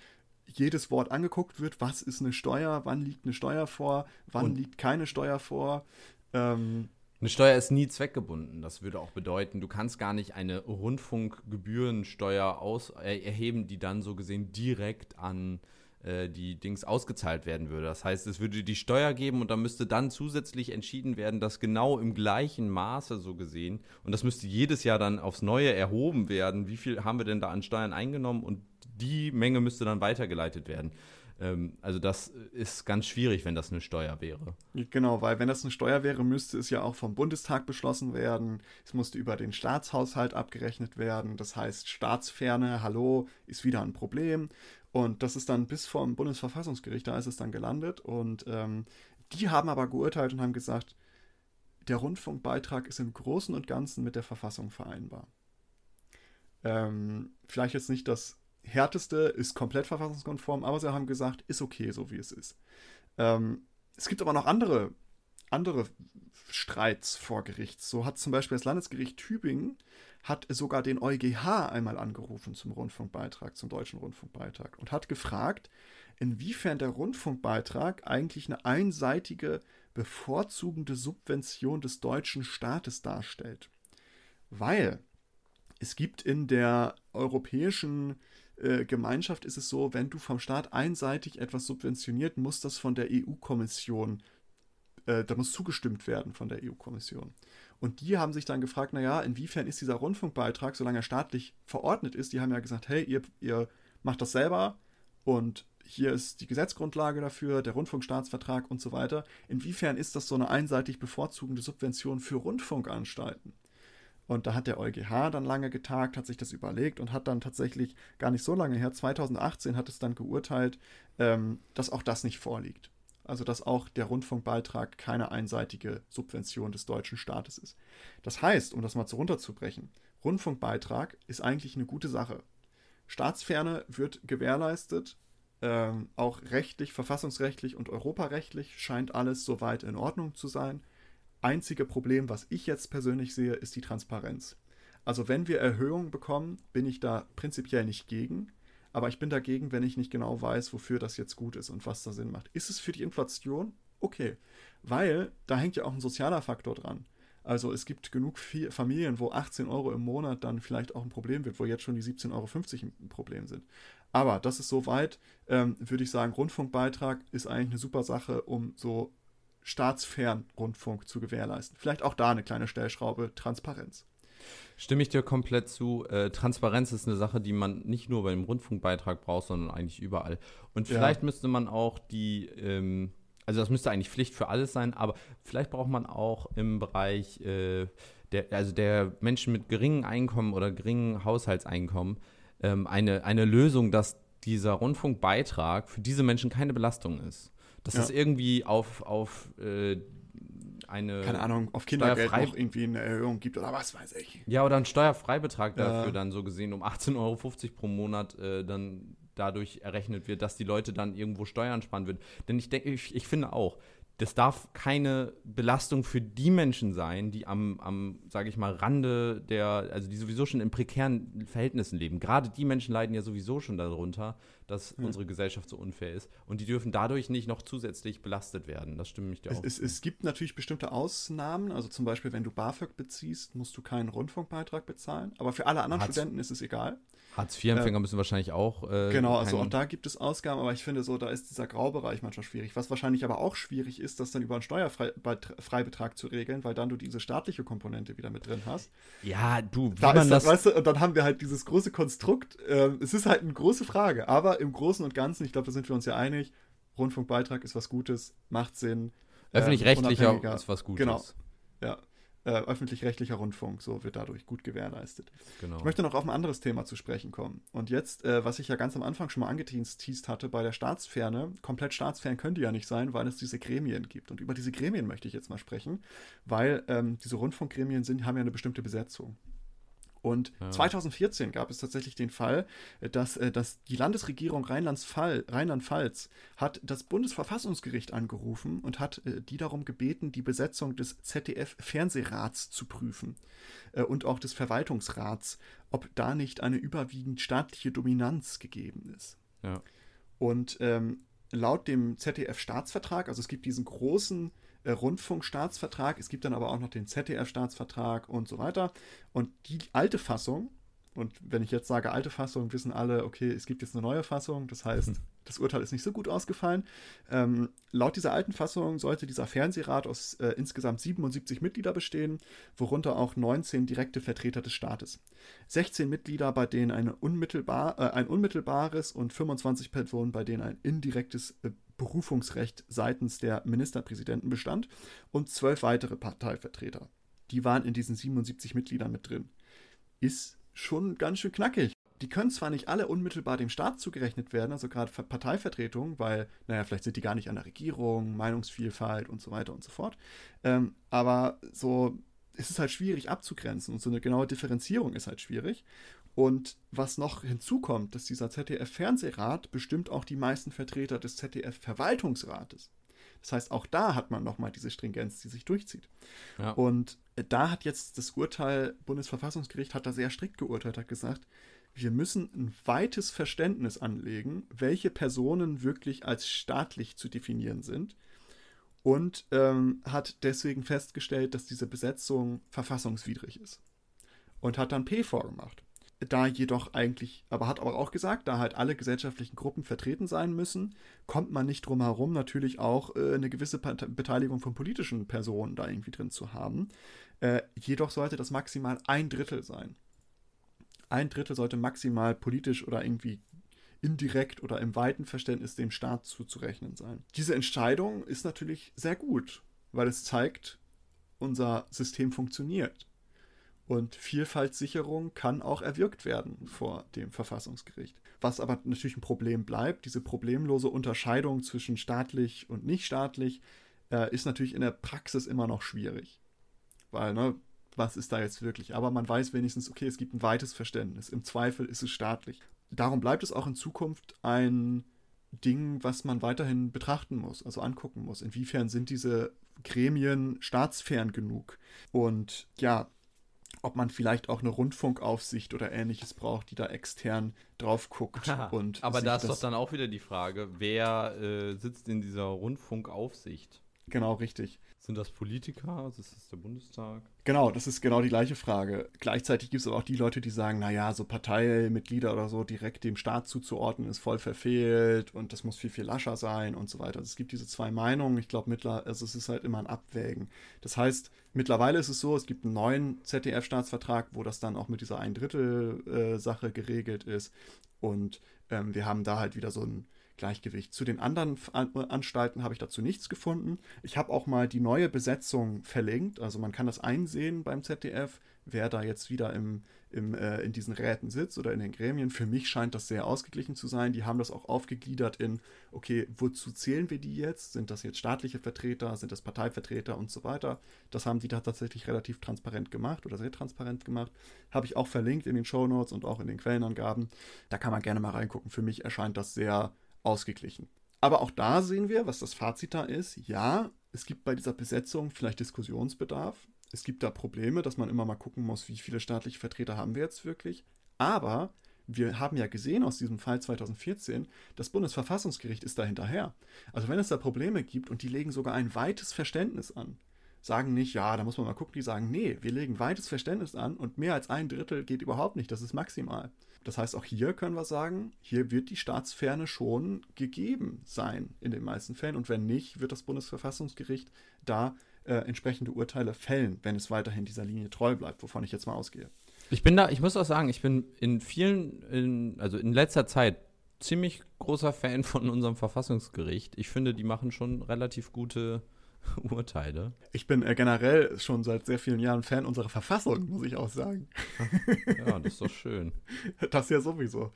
jedes Wort angeguckt wird. Was ist eine Steuer? Wann liegt eine Steuer vor? Wann Und liegt keine Steuer vor? Ähm, eine Steuer ist nie zweckgebunden. Das würde auch bedeuten, du kannst gar nicht eine Rundfunkgebührensteuer aus, äh, erheben, die dann so gesehen direkt an äh, die Dings ausgezahlt werden würde. Das heißt, es würde die Steuer geben und da müsste dann zusätzlich entschieden werden, dass genau im gleichen Maße so gesehen, und das müsste jedes Jahr dann aufs Neue erhoben werden, wie viel haben wir denn da an Steuern eingenommen und die Menge müsste dann weitergeleitet werden. Ähm, also das ist ganz schwierig, wenn das eine Steuer wäre. Genau, weil wenn das eine Steuer wäre, müsste es ja auch vom Bundestag beschlossen werden. Es musste über den Staatshaushalt abgerechnet werden. Das heißt, Staatsferne, hallo, ist wieder ein Problem. Und das ist dann bis vom Bundesverfassungsgericht, da ist es dann gelandet. Und ähm, die haben aber geurteilt und haben gesagt, der Rundfunkbeitrag ist im Großen und Ganzen mit der Verfassung vereinbar. Ähm, vielleicht jetzt nicht das härteste ist komplett verfassungskonform, aber sie haben gesagt, ist okay, so wie es ist. Ähm, es gibt aber noch andere, andere Streits vor Gericht. So hat zum Beispiel das Landesgericht Tübingen hat sogar den EuGH einmal angerufen zum Rundfunkbeitrag, zum deutschen Rundfunkbeitrag und hat gefragt, inwiefern der Rundfunkbeitrag eigentlich eine einseitige, bevorzugende Subvention des deutschen Staates darstellt. Weil es gibt in der europäischen äh, Gemeinschaft ist es so, wenn du vom Staat einseitig etwas subventioniert, muss das von der EU-Kommission, äh, da muss zugestimmt werden von der EU-Kommission. Und die haben sich dann gefragt, naja, inwiefern ist dieser Rundfunkbeitrag, solange er staatlich verordnet ist, die haben ja gesagt, hey, ihr, ihr macht das selber und hier ist die Gesetzgrundlage dafür, der Rundfunkstaatsvertrag und so weiter. Inwiefern ist das so eine einseitig bevorzugende Subvention für Rundfunkanstalten? Und da hat der EuGH dann lange getagt, hat sich das überlegt und hat dann tatsächlich gar nicht so lange her, 2018 hat es dann geurteilt, ähm, dass auch das nicht vorliegt. Also dass auch der Rundfunkbeitrag keine einseitige Subvention des deutschen Staates ist. Das heißt, um das mal so runterzubrechen, Rundfunkbeitrag ist eigentlich eine gute Sache. Staatsferne wird gewährleistet, ähm, auch rechtlich, verfassungsrechtlich und europarechtlich scheint alles soweit in Ordnung zu sein einzige Problem, was ich jetzt persönlich sehe, ist die Transparenz. Also wenn wir Erhöhungen bekommen, bin ich da prinzipiell nicht gegen, aber ich bin dagegen, wenn ich nicht genau weiß, wofür das jetzt gut ist und was da Sinn macht. Ist es für die Inflation? Okay, weil da hängt ja auch ein sozialer Faktor dran. Also es gibt genug Familien, wo 18 Euro im Monat dann vielleicht auch ein Problem wird, wo jetzt schon die 17,50 Euro ein Problem sind. Aber das ist soweit, ähm, würde ich sagen, Rundfunkbeitrag ist eigentlich eine super Sache, um so Staatsfernrundfunk zu gewährleisten. Vielleicht auch da eine kleine Stellschraube, Transparenz. Stimme ich dir komplett zu. Äh, Transparenz ist eine Sache, die man nicht nur beim Rundfunkbeitrag braucht, sondern eigentlich überall. Und vielleicht ja. müsste man auch die ähm, also das müsste eigentlich Pflicht für alles sein, aber vielleicht braucht man auch im Bereich äh, der, also der Menschen mit geringem Einkommen oder geringem Haushaltseinkommen ähm, eine, eine Lösung, dass dieser Rundfunkbeitrag für diese Menschen keine Belastung ist. Dass Ja. es irgendwie auf, auf äh, eine Keine Ahnung, auf Kindergeld noch irgendwie eine Erhöhung gibt oder was weiß ich. Ja, oder ein Steuerfreibetrag dafür dann so gesehen um 18,50 Euro pro Monat äh, dann dadurch errechnet wird, dass die Leute dann irgendwo Steuern sparen würden. Denn ich denke, ich, ich finde auch, das darf keine Belastung für die Menschen sein, die am, am sage ich mal, Rande der, also die sowieso schon in prekären Verhältnissen leben. Gerade die Menschen leiden ja sowieso schon darunter, dass Ja. unsere Gesellschaft so unfair ist. Und die dürfen dadurch nicht noch zusätzlich belastet werden. Das stimmt mich dir Es, auch. es, es gibt natürlich bestimmte Ausnahmen, also zum Beispiel, wenn du BAföG beziehst, musst du keinen Rundfunkbeitrag bezahlen, aber für alle anderen Hartz- Studenten ist es egal. Hartz-IV-Empfänger müssen wahrscheinlich auch. Äh, Genau, also auch da gibt es Ausgaben, aber ich finde so, da ist dieser Graubereich manchmal schwierig. Was wahrscheinlich aber auch schwierig ist, das dann über einen Steuerfreibetrag zu regeln, weil dann du diese staatliche Komponente wieder mit drin hast. Ja, du, wie Da man ist das. weißt du, und dann haben wir halt dieses große Konstrukt. Ähm, es ist halt eine große Frage, aber im Großen und Ganzen, ich glaube, da sind wir uns ja einig, Rundfunkbeitrag ist was Gutes, macht Sinn. ähm, Öffentlich-rechtlicher unabhängiger- ist was Gutes. Genau. Ja, äh, öffentlich-rechtlicher Rundfunk, so wird dadurch gut gewährleistet. genau. Ich möchte noch auf ein anderes Thema zu sprechen kommen. Und jetzt, äh, was ich ja ganz am Anfang schon mal angeteased hatte bei der Staatsferne, komplett staatsfern können die ja nicht sein, weil es diese Gremien gibt. Und über diese Gremien möchte ich jetzt mal sprechen, weil ähm, diese Rundfunkgremien sind, haben ja eine bestimmte Besetzung. Und Ja. 2014 gab es tatsächlich den Fall, äh, dass, äh, dass die Landesregierung Rheinland-Pfalz hat das Bundesverfassungsgericht angerufen und hat äh, die darum gebeten, die Besetzung des ZDF-Fernsehrats zu prüfen und auch des Verwaltungsrats, ob da nicht eine überwiegend staatliche Dominanz gegeben ist. Ja. Und ähm, laut dem ZDF-Staatsvertrag, also es gibt diesen großen äh, Rundfunkstaatsvertrag, es gibt dann aber auch noch den ZDF-Staatsvertrag und so weiter. Und die alte Fassung, und wenn ich jetzt sage alte Fassung, wissen alle, okay, es gibt jetzt eine neue Fassung, das heißt, das Urteil ist nicht so gut ausgefallen. Ähm, laut dieser alten Fassung sollte dieser Fernsehrat aus äh, insgesamt 77 Mitglieder bestehen, worunter auch 19 direkte Vertreter des Staates. 16 Mitglieder, bei denen unmittelbar, äh, ein unmittelbares und 25 Personen, bei denen ein indirektes äh, Berufungsrecht seitens der Ministerpräsidenten bestand und 12 weitere Parteivertreter. Die waren in diesen 77 Mitgliedern mit drin. Ist schon ganz schön knackig. Die können zwar nicht alle unmittelbar dem Staat zugerechnet werden, also gerade Ver- Parteivertretungen, weil, naja, vielleicht sind die gar nicht an der Regierung, Meinungsvielfalt und so weiter und so fort. Ähm, aber so, es ist halt schwierig abzugrenzen und so eine genaue Differenzierung ist halt schwierig. Und was noch hinzukommt, dass dieser ZDF-Fernsehrat bestimmt auch die meisten Vertreter des ZDF-Verwaltungsrates. Das heißt, auch da hat man nochmal diese Stringenz, die sich durchzieht. Ja. Und äh, da hat jetzt das Urteil, Bundesverfassungsgericht hat da sehr strikt geurteilt, hat gesagt, wir müssen ein weites Verständnis anlegen, welche Personen wirklich als staatlich zu definieren sind. Und ähm, hat deswegen festgestellt, dass diese Besetzung verfassungswidrig ist. Und hat dann P vorgemacht. Da jedoch eigentlich, aber hat aber auch gesagt, da halt alle gesellschaftlichen Gruppen vertreten sein müssen, kommt man nicht drum herum, natürlich auch äh, eine gewisse Beteiligung von politischen Personen da irgendwie drin zu haben. Äh, jedoch sollte das maximal ein Drittel sein. Ein Drittel sollte maximal politisch oder irgendwie indirekt oder im weiten Verständnis dem Staat zuzurechnen sein. Diese Entscheidung ist natürlich sehr gut, weil es zeigt, unser System funktioniert. Und Vielfaltssicherung kann auch erwirkt werden vor dem Verfassungsgericht. Was aber natürlich ein Problem bleibt, diese problemlose Unterscheidung zwischen staatlich und nicht staatlich, äh, ist natürlich in der Praxis immer noch schwierig. Weil, ne, was ist da jetzt wirklich? Aber man weiß wenigstens, okay, es gibt ein weites Verständnis. Im Zweifel ist es staatlich. Darum bleibt es auch in Zukunft ein Ding, was man weiterhin betrachten muss, also angucken muss. Inwiefern sind diese Gremien staatsfern genug? Und ja, ob man vielleicht auch eine Rundfunkaufsicht oder ähnliches braucht, die da extern drauf guckt. und Aber da ist doch dann auch wieder die Frage, wer äh, sitzt in dieser Rundfunkaufsicht? Genau, richtig. Sind das Politiker? Ist das der Bundestag? Genau, das ist genau die gleiche Frage. Gleichzeitig gibt es aber auch die Leute, die sagen, naja, so Parteimitglieder oder so direkt dem Staat zuzuordnen, ist voll verfehlt und das muss viel, viel lascher sein und so weiter. Also es gibt diese zwei Meinungen. Ich glaube, also es ist halt immer ein Abwägen. Das heißt, mittlerweile ist es so, es gibt einen neuen ZDF-Staatsvertrag, wo das dann auch mit dieser Ein-Drittel-Sache geregelt ist. Und ähm, wir haben da halt wieder so ein Gleichgewicht. Zu den anderen Anstalten habe ich dazu nichts gefunden. Ich habe auch mal die neue Besetzung verlinkt. Also man kann das einsehen beim ZDF, wer da jetzt wieder im, im, äh, in diesen Räten sitzt oder in den Gremien. Für mich scheint das sehr ausgeglichen zu sein. Die haben das auch aufgegliedert in, okay, wozu zählen wir die jetzt? Sind das jetzt staatliche Vertreter? Sind das Parteivertreter und so weiter? Das haben die da tatsächlich relativ transparent gemacht oder sehr transparent gemacht. Habe ich auch verlinkt in den Show Notes und auch in den Quellenangaben. Da kann man gerne mal reingucken. Für mich erscheint das sehr ausgeglichen. Aber auch da sehen wir, was das Fazit da ist. Ja, es gibt bei dieser Besetzung vielleicht Diskussionsbedarf es gibt da Probleme, dass man immer mal gucken muss, wie viele staatliche Vertreter haben wir jetzt wirklich. Aber wir haben ja gesehen aus diesem Fall 2014, das Bundesverfassungsgericht ist da hinterher. Also wenn es da Probleme gibt und die legen sogar ein weites Verständnis an, sagen nicht, ja, da muss man mal gucken, die sagen, nee, wir legen weites Verständnis an und mehr als ein Drittel geht überhaupt nicht, das ist maximal. Das heißt, auch hier können wir sagen, hier wird die Staatsferne schon gegeben sein in den meisten Fällen und wenn nicht, wird das Bundesverfassungsgericht da äh, entsprechende Urteile fällen, wenn es weiterhin dieser Linie treu bleibt, wovon ich jetzt mal ausgehe. Ich bin da, ich muss auch sagen, ich bin in vielen, in, also in letzter Zeit ziemlich großer Fan von unserem Verfassungsgericht. Ich finde, die machen schon relativ gute (laughs) Urteile. Ich bin äh, generell schon seit sehr vielen Jahren Fan unserer Verfassung, muss ich auch sagen. (laughs) Ja, das ist doch schön. (laughs) das ja sowieso.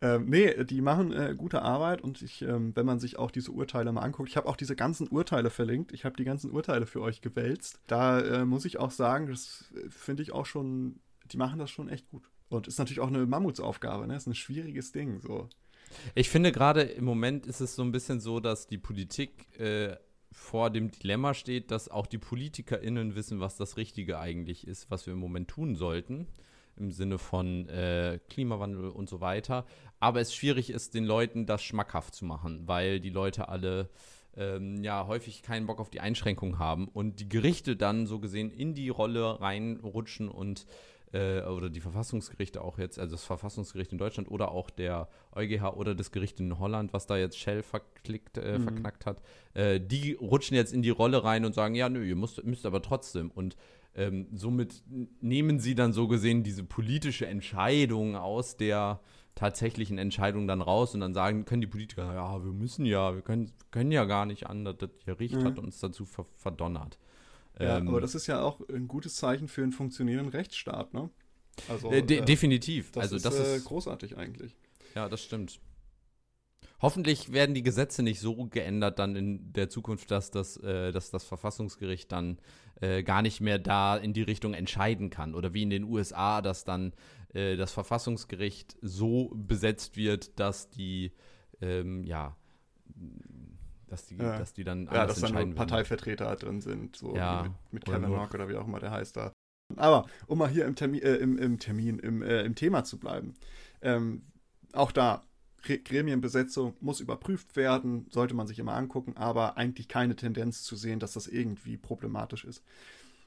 Ähm, nee, die machen äh, gute Arbeit und ich, ähm, wenn man sich auch diese Urteile mal anguckt, ich habe auch diese ganzen Urteile verlinkt, ich habe die ganzen Urteile für euch gewälzt. Da äh, muss ich auch sagen, das äh, finde ich auch schon, die machen das schon echt gut. Und ist natürlich auch eine Mammutsaufgabe, ne? Ist ein schwieriges Ding, so. Ich finde gerade im Moment ist es so ein bisschen so, dass die Politik äh, vor dem Dilemma steht, dass auch die PolitikerInnen wissen, was das Richtige eigentlich ist, was wir im Moment tun sollten im Sinne von äh, Klimawandel und so weiter. Aber es schwierig ist, den Leuten das schmackhaft zu machen, weil die Leute alle ähm, ja häufig keinen Bock auf die Einschränkung haben und die Gerichte dann so gesehen in die Rolle reinrutschen und äh, oder die Verfassungsgerichte auch jetzt, also das Verfassungsgericht in Deutschland oder auch der EuGH oder das Gericht in Holland, was da jetzt Shell verklickt, äh, mhm. verknackt hat, äh, die rutschen jetzt in die Rolle rein und sagen, ja, nö, ihr müsst, müsst aber trotzdem. Und ähm, somit nehmen sie dann so gesehen diese politische Entscheidung aus der tatsächlichen Entscheidung dann raus und dann sagen, können die Politiker, ja, wir müssen ja, wir können, können ja gar nicht an, das Gericht mhm. hat uns dazu ver verdonnert. Ja, ähm, aber das ist ja auch ein gutes Zeichen für einen funktionierenden Rechtsstaat, ne? Also, äh, de äh, definitiv. Das also ist, das äh, ist großartig eigentlich. Ja, das stimmt. Hoffentlich werden die Gesetze nicht so geändert dann in der Zukunft, dass das, äh, dass das Verfassungsgericht dann äh, gar nicht mehr da in die Richtung entscheiden kann. Oder wie in den USA, dass dann äh, das Verfassungsgericht so besetzt wird, dass die, ähm, ja, dass die, ja. dass die dann Ja, dass dann Parteivertreter drin sind, so ja. mit, mit Kevin Hawk oder wie auch immer der heißt da. Aber um mal hier im Termin, äh, im, im, Termin, im, äh, im Thema zu bleiben, ähm, auch da, Gremienbesetzung muss überprüft werden, sollte man sich immer angucken, aber eigentlich keine Tendenz zu sehen, dass das irgendwie problematisch ist.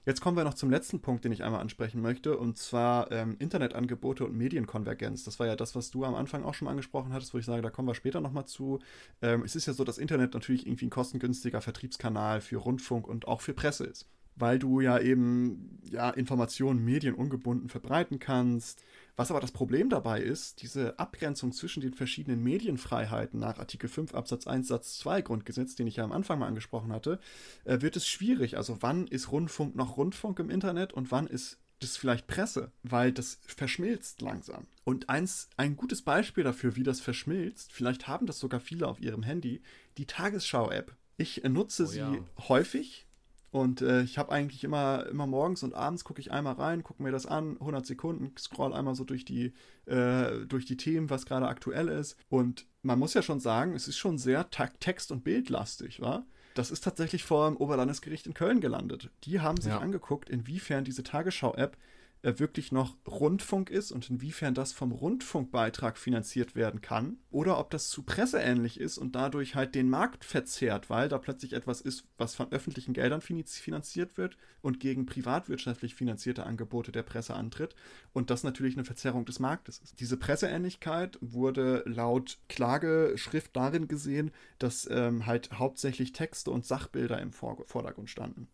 Jetzt kommen wir noch zum letzten Punkt, den ich einmal ansprechen möchte, und zwar ähm, Internetangebote und Medienkonvergenz. Das war ja das, was du am Anfang auch schon angesprochen hattest, wo ich sage, da kommen wir später nochmal zu. Ähm, es ist ja so, dass Internet natürlich irgendwie ein kostengünstiger Vertriebskanal für Rundfunk und auch für Presse ist weil du ja eben ja, Informationen medienungebunden verbreiten kannst. Was aber das Problem dabei ist, diese Abgrenzung zwischen den verschiedenen Medienfreiheiten nach Artikel 5 Absatz 1 Satz 2 Grundgesetz, den ich ja am Anfang mal angesprochen hatte, äh, wird es schwierig. Also wann ist Rundfunk noch Rundfunk im Internet und wann ist das vielleicht Presse, weil das verschmilzt langsam. Und eins, ein gutes Beispiel dafür, wie das verschmilzt, vielleicht haben das sogar viele auf ihrem Handy, die Tagesschau-App. Ich nutze oh, sie ja. häufig, und äh, ich habe eigentlich immer, immer morgens und abends gucke ich einmal rein, gucke mir das an, 100 Sekunden, scroll einmal so durch die, äh, durch die Themen, was gerade aktuell ist. Und man muss ja schon sagen, es ist schon sehr text- und bildlastig, wa? Das ist tatsächlich vor dem Oberlandesgericht in Köln gelandet. Die haben sich ja. angeguckt, inwiefern diese Tagesschau-App wirklich noch Rundfunk ist und inwiefern das vom Rundfunkbeitrag finanziert werden kann oder ob das zu presseähnlich ist und dadurch halt den Markt verzerrt, weil da plötzlich etwas ist, was von öffentlichen Geldern finanziert wird und gegen privatwirtschaftlich finanzierte Angebote der Presse antritt und das natürlich eine Verzerrung des Marktes ist. Diese Presseähnlichkeit wurde laut Klageschrift darin gesehen, dass ähm, halt hauptsächlich Texte und Sachbilder im Vordergrund standen.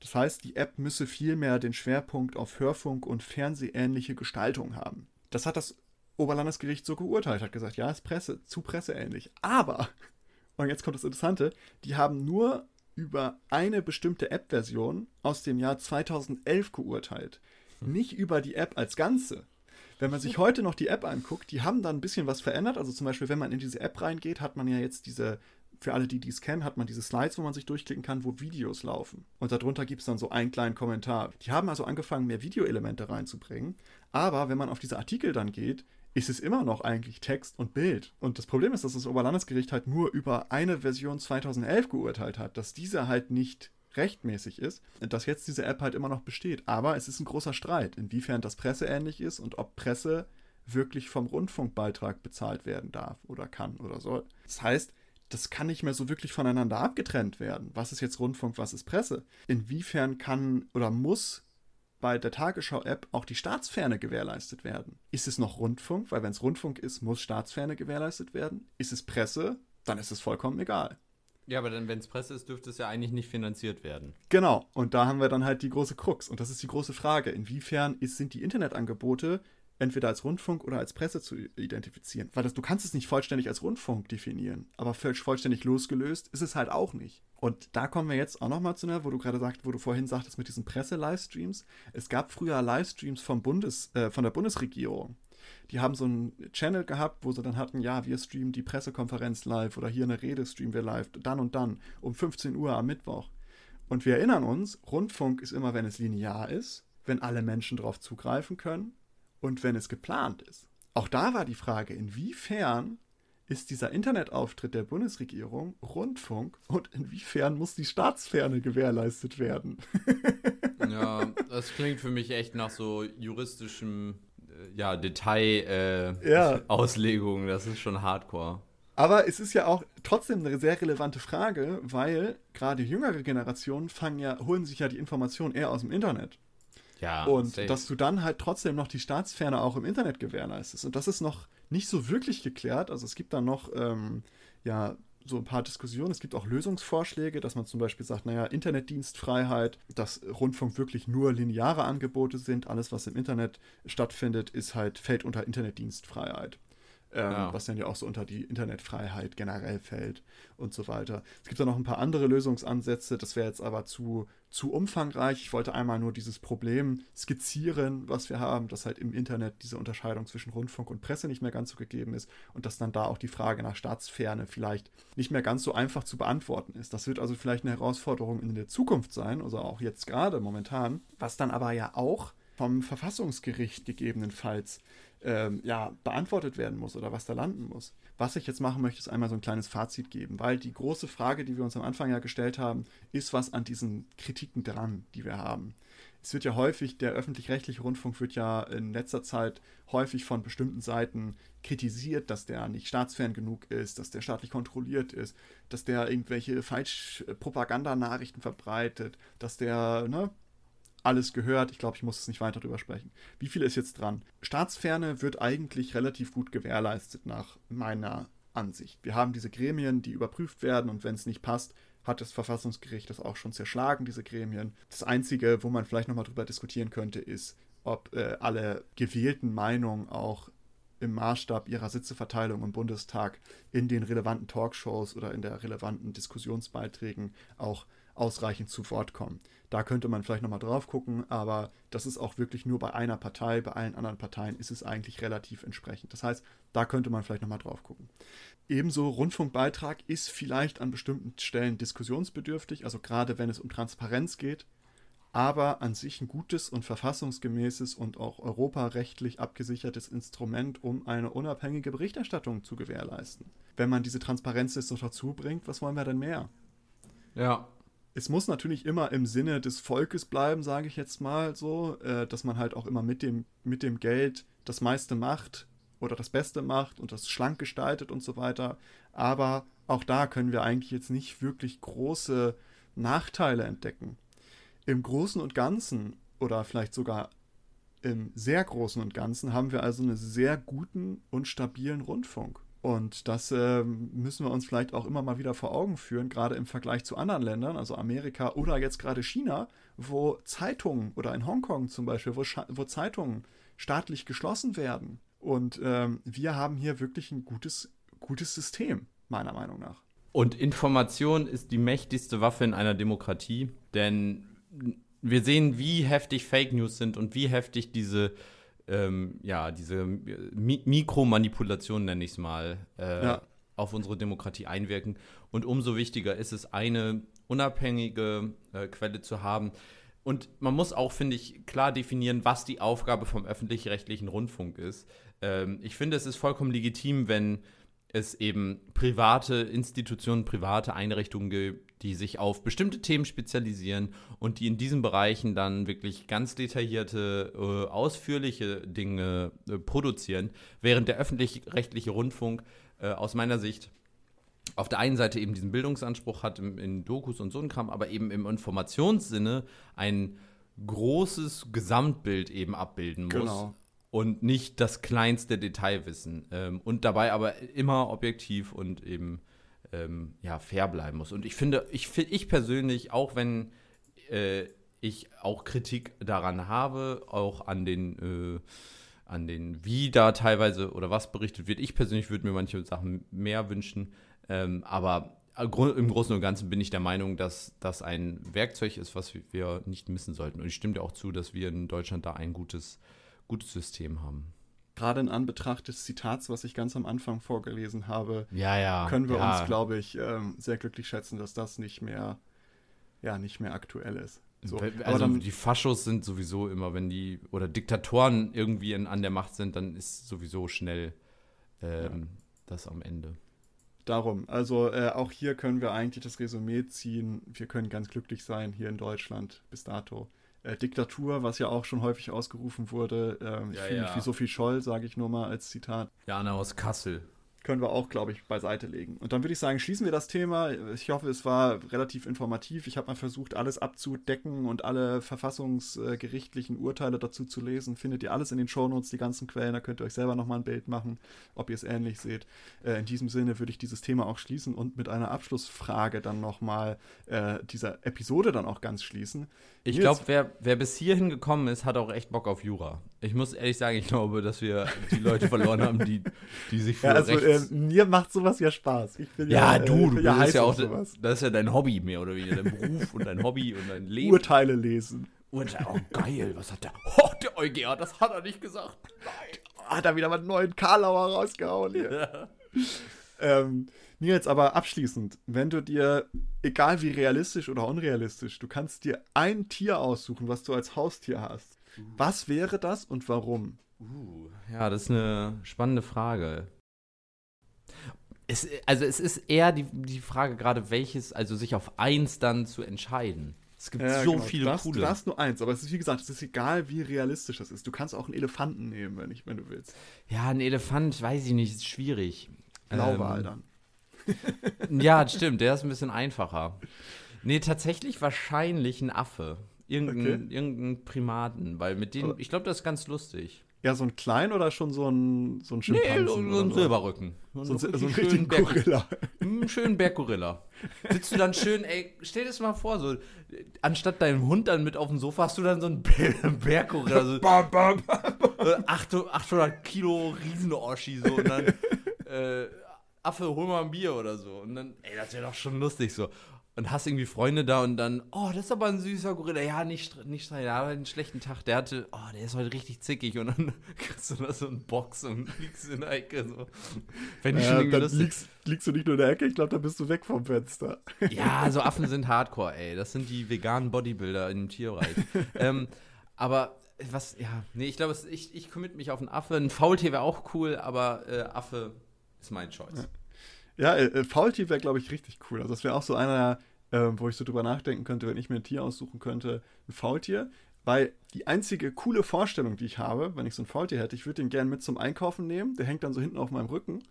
Das heißt, die App müsse vielmehr den Schwerpunkt auf Hörfunk und Fernsehähnliche Gestaltung haben. Das hat das Oberlandesgericht so geurteilt, hat gesagt, ja, ist Presse, zu presseähnlich. Aber, (laughs) und jetzt kommt das Interessante, die haben nur über eine bestimmte App-Version aus dem Jahr 2011 geurteilt. Nicht über die App als Ganze. Wenn man sich heute noch die App anguckt, die haben da ein bisschen was verändert. Also zum Beispiel, wenn man in diese App reingeht, hat man ja jetzt diese, für alle, die dies kennen, hat man diese Slides, wo man sich durchklicken kann, wo Videos laufen. Und darunter gibt es dann so einen kleinen Kommentar. Die haben also angefangen, mehr Videoelemente reinzubringen. Aber wenn man auf diese Artikel dann geht, ist es immer noch eigentlich Text und Bild. Und das Problem ist, dass das Oberlandesgericht halt nur über eine Version 2011 geurteilt hat, dass diese halt nicht rechtmäßig ist, dass jetzt diese App halt immer noch besteht. Aber es ist ein großer Streit, inwiefern das presseähnlich ist und ob Presse wirklich vom Rundfunkbeitrag bezahlt werden darf oder kann oder soll. Das heißt, das kann nicht mehr so wirklich voneinander abgetrennt werden. Was ist jetzt Rundfunk, was ist Presse? Inwiefern kann oder muss bei der Tagesschau-App auch die Staatsferne gewährleistet werden? Ist es noch Rundfunk? Weil wenn es Rundfunk ist, muss Staatsferne gewährleistet werden. Ist es Presse? Dann ist es vollkommen egal. Ja, aber dann, wenn es Presse ist, dürfte es ja eigentlich nicht finanziert werden. Genau, und da haben wir dann halt die große Krux. Und das ist die große Frage. Inwiefern ist, sind die Internetangebote entweder als Rundfunk oder als Presse zu identifizieren? Weil das, du kannst es nicht vollständig als Rundfunk definieren, aber vollständig losgelöst ist es halt auch nicht. Und da kommen wir jetzt auch nochmal zu einer, wo du gerade sagst, wo du vorhin sagtest mit diesen Presse-Livestreams. Es gab früher Livestreams vom Bundes, äh, von der Bundesregierung die haben so einen Channel gehabt, wo sie dann hatten, ja, wir streamen die Pressekonferenz live oder hier eine Rede streamen wir live, dann und dann, um 15 Uhr am Mittwoch. Und wir erinnern uns, Rundfunk ist immer, wenn es linear ist, wenn alle Menschen darauf zugreifen können und wenn es geplant ist. Auch da war die Frage, inwiefern ist dieser Internetauftritt der Bundesregierung Rundfunk und inwiefern muss die Staatsferne gewährleistet werden? (laughs) ja, das klingt für mich echt nach so juristischem ja, Detail-Auslegung. Äh, ja. Das ist schon hardcore. Aber es ist ja auch trotzdem eine sehr relevante Frage, weil gerade jüngere Generationen fangen ja, holen sich ja die Informationen eher aus dem Internet. Ja. Und safe. dass du dann halt trotzdem noch die Staatsferne auch im Internet gewährleistest. Und das ist noch nicht so wirklich geklärt. Also es gibt da noch ähm, ja so ein paar Diskussionen. Es gibt auch Lösungsvorschläge, dass man zum Beispiel sagt, naja, Internetdienstfreiheit, dass Rundfunk wirklich nur lineare Angebote sind. Alles, was im Internet stattfindet, ist halt, fällt unter Internetdienstfreiheit ähm, ja. was dann ja auch so unter die Internetfreiheit generell fällt und so weiter. Es gibt da noch ein paar andere Lösungsansätze, das wäre jetzt aber zu, zu umfangreich. Ich wollte einmal nur dieses Problem skizzieren, was wir haben, dass halt im Internet diese Unterscheidung zwischen Rundfunk und Presse nicht mehr ganz so gegeben ist und dass dann da auch die Frage nach Staatsferne vielleicht nicht mehr ganz so einfach zu beantworten ist. Das wird also vielleicht eine Herausforderung in der Zukunft sein, also auch jetzt gerade momentan, was dann aber ja auch vom Verfassungsgericht gegebenenfalls ähm, ja, beantwortet werden muss oder was da landen muss. Was ich jetzt machen möchte, ist einmal so ein kleines Fazit geben, weil die große Frage, die wir uns am Anfang ja gestellt haben, ist was an diesen Kritiken dran, die wir haben. Es wird ja häufig, der öffentlich-rechtliche Rundfunk wird ja in letzter Zeit häufig von bestimmten Seiten kritisiert, dass der nicht staatsfern genug ist, dass der staatlich kontrolliert ist, dass der irgendwelche Falschpropagandanachrichten verbreitet, dass der ne, alles gehört. Ich glaube, ich muss es nicht weiter drüber sprechen. Wie viel ist jetzt dran? Staatsferne wird eigentlich relativ gut gewährleistet nach meiner Ansicht. Wir haben diese Gremien, die überprüft werden und wenn es nicht passt, hat das Verfassungsgericht das auch schon zerschlagen, diese Gremien. Das Einzige, wo man vielleicht nochmal drüber diskutieren könnte, ist, ob äh, alle gewählten Meinungen auch im Maßstab ihrer Sitzeverteilung im Bundestag in den relevanten Talkshows oder in der relevanten Diskussionsbeiträgen auch ausreichend zu Wort kommen. Da könnte man vielleicht nochmal drauf gucken, aber das ist auch wirklich nur bei einer Partei. Bei allen anderen Parteien ist es eigentlich relativ entsprechend. Das heißt, da könnte man vielleicht nochmal drauf gucken. Ebenso Rundfunkbeitrag ist vielleicht an bestimmten Stellen diskussionsbedürftig, also gerade wenn es um Transparenz geht, aber an sich ein gutes und verfassungsgemäßes und auch europarechtlich abgesichertes Instrument, um eine unabhängige Berichterstattung zu gewährleisten. Wenn man diese Transparenz jetzt noch dazu bringt, was wollen wir denn mehr? Ja, es muss natürlich immer im Sinne des Volkes bleiben, sage ich jetzt mal so, äh, dass man halt auch immer mit dem, mit dem Geld das meiste macht oder das Beste macht und das schlank gestaltet und so weiter. Aber auch da können wir eigentlich jetzt nicht wirklich große Nachteile entdecken. Im Großen und Ganzen oder vielleicht sogar im sehr Großen und Ganzen haben wir also einen sehr guten und stabilen Rundfunk. Und das äh, müssen wir uns vielleicht auch immer mal wieder vor Augen führen, gerade im Vergleich zu anderen Ländern, also Amerika oder jetzt gerade China, wo Zeitungen oder in Hongkong zum Beispiel, wo, wo Zeitungen staatlich geschlossen werden, Und ähm, wir haben hier wirklich ein gutes, gutes System, meiner Meinung nach. Und Information ist die mächtigste Waffe in einer Demokratie, denn wir sehen, wie heftig Fake News sind und wie heftig diese, ähm, ja, diese Mi Mikromanipulationen, nenne ich es mal, äh, ja. auf unsere Demokratie einwirken. Und umso wichtiger ist es, eine unabhängige äh, Quelle zu haben. Und man muss auch, finde ich, klar definieren, was die Aufgabe vom öffentlich-rechtlichen Rundfunk ist. Ähm, ich finde, es ist vollkommen legitim, wenn es eben private Institutionen, private Einrichtungen gibt, die sich auf bestimmte Themen spezialisieren und die in diesen Bereichen dann wirklich ganz detaillierte, äh, ausführliche Dinge äh, produzieren, während der öffentlich-rechtliche Rundfunk äh, aus meiner Sicht auf der einen Seite eben diesen Bildungsanspruch hat im, in Dokus und so ein Kram, aber eben im Informationssinne ein großes Gesamtbild eben abbilden muss. Genau und nicht das kleinste Detailwissen. Ähm, und dabei aber immer objektiv und eben ähm, ja, fair bleiben muss. Und ich finde, ich, ich persönlich, auch wenn äh, ich auch Kritik daran habe, auch an den, äh, an den, wie da teilweise oder was berichtet wird, ich persönlich würde mir manche Sachen mehr wünschen. Ähm, aber im Großen und Ganzen bin ich der Meinung, dass das ein Werkzeug ist, was wir nicht missen sollten. Und ich stimme dir auch zu, dass wir in Deutschland da ein gutes gutes System haben. Gerade in Anbetracht des Zitats, was ich ganz am Anfang vorgelesen habe, ja, ja, können wir ja. uns, glaube ich, ähm, sehr glücklich schätzen, dass das nicht mehr, ja, nicht mehr aktuell ist. So. Also dann, die Faschos sind sowieso immer, wenn die, oder Diktatoren irgendwie in, an der Macht sind, dann ist sowieso schnell ähm, das am Ende. Darum, also äh, auch hier können wir eigentlich das Resümee ziehen. Wir können ganz glücklich sein hier in Deutschland bis dato äh, Diktatur, was ja auch schon häufig ausgerufen wurde. Ähm, ich ja, fühle ja. mich wie Sophie Scholl, sage ich nur mal als Zitat. Jana aus Kassel können wir auch, glaube ich, beiseite legen. Und dann würde ich sagen, schließen wir das Thema. Ich hoffe, es war relativ informativ. Ich habe mal versucht, alles abzudecken und alle verfassungsgerichtlichen Urteile dazu zu lesen. Findet ihr alles in den Shownotes, die ganzen Quellen. Da könnt ihr euch selber nochmal ein Bild machen, ob ihr es ähnlich seht. Äh, in diesem Sinne würde ich dieses Thema auch schließen und mit einer Abschlussfrage dann nochmal äh, dieser Episode dann auch ganz schließen. Ich glaube, wer, wer bis hierhin gekommen ist, hat auch echt Bock auf Jura. Ich muss ehrlich sagen, ich glaube, dass wir die Leute verloren haben, die, die sich für ja, also, äh, Mir macht sowas ja Spaß. ja, ja, du, du ja bist ja auch, sowas. das ist ja dein Hobby mehr oder weniger, dein Beruf und dein Hobby und dein Leben. Urteile lesen. Urteile, oh geil, was hat der, oh, der EuGH, das hat er nicht gesagt. Nein. Hat er wieder mal einen neuen Karlauer rausgehauen hier. Ja. ähm, Nils, aber abschließend, wenn du dir, egal wie realistisch oder unrealistisch, du kannst dir ein Tier aussuchen, was du als Haustier hast was wäre das und warum? Uh, ja, das ist eine spannende Frage. Es, also es ist eher die, die Frage gerade, welches, also sich auf eins dann zu entscheiden. Es gibt ja, so genau. viele du darfst, coole. Du darfst nur eins, aber es ist wie gesagt, es ist egal, wie realistisch das ist. Du kannst auch einen Elefanten nehmen, wenn, ich, wenn du willst. Ja, ein Elefant, weiß ich nicht, ist schwierig. Blauwal ähm, dann. (laughs) ja, stimmt, der ist ein bisschen einfacher. Nee, tatsächlich wahrscheinlich ein Affe. Irgendeinen okay. irgendein Primaten, weil mit denen, ich glaube, das ist ganz lustig. Ja, so ein klein oder schon so ein, so ein Schimpansen? Nee, so, ein Silberrücken. So, so, so, so einen richtigen Gorilla. Einen hm, schönen Berggorilla. Sitzt du dann schön, ey, stell dir das mal vor, so, anstatt deinem Hund dann mit auf dem Sofa, hast du dann so einen Berggorilla. (laughs) So, 800 Kilo Riesen-Oschi, so, und dann, äh, Affe, hol mal ein Bier oder so. Und dann, ey, das wäre doch schon lustig, so und hast irgendwie Freunde da und dann, oh, das ist aber ein süßer Gorilla. Ja, nicht, nicht der hat einen schlechten Tag. Der hatte, oh, der ist heute richtig zickig. Und dann (laughs) kriegst du da so einen Box und (laughs) liegst in der Ecke. So. Fände ich ja, schon irgendwie lustig. Liegst, liegst du nicht nur in der Ecke, ich glaube, da bist du weg vom Fenster. (laughs) Ja, so Affen sind Hardcore, ey. Das sind die veganen Bodybuilder im Tierreich. ähm, aber was, ja, nee, ich glaube, ich, ich commit mich auf einen Affe. Ein Faultier wäre auch cool, aber äh, Affe ist mein Choice. Ja. Ja, äh, Faultier wäre, glaube ich, richtig cool. Also das wäre auch so einer, äh, wo ich so drüber nachdenken könnte, wenn ich mir ein Tier aussuchen könnte, ein Faultier. Weil die einzige coole Vorstellung, die ich habe, wenn ich so ein Faultier hätte, ich würde den gerne mit zum Einkaufen nehmen. Der hängt dann so hinten auf meinem Rücken.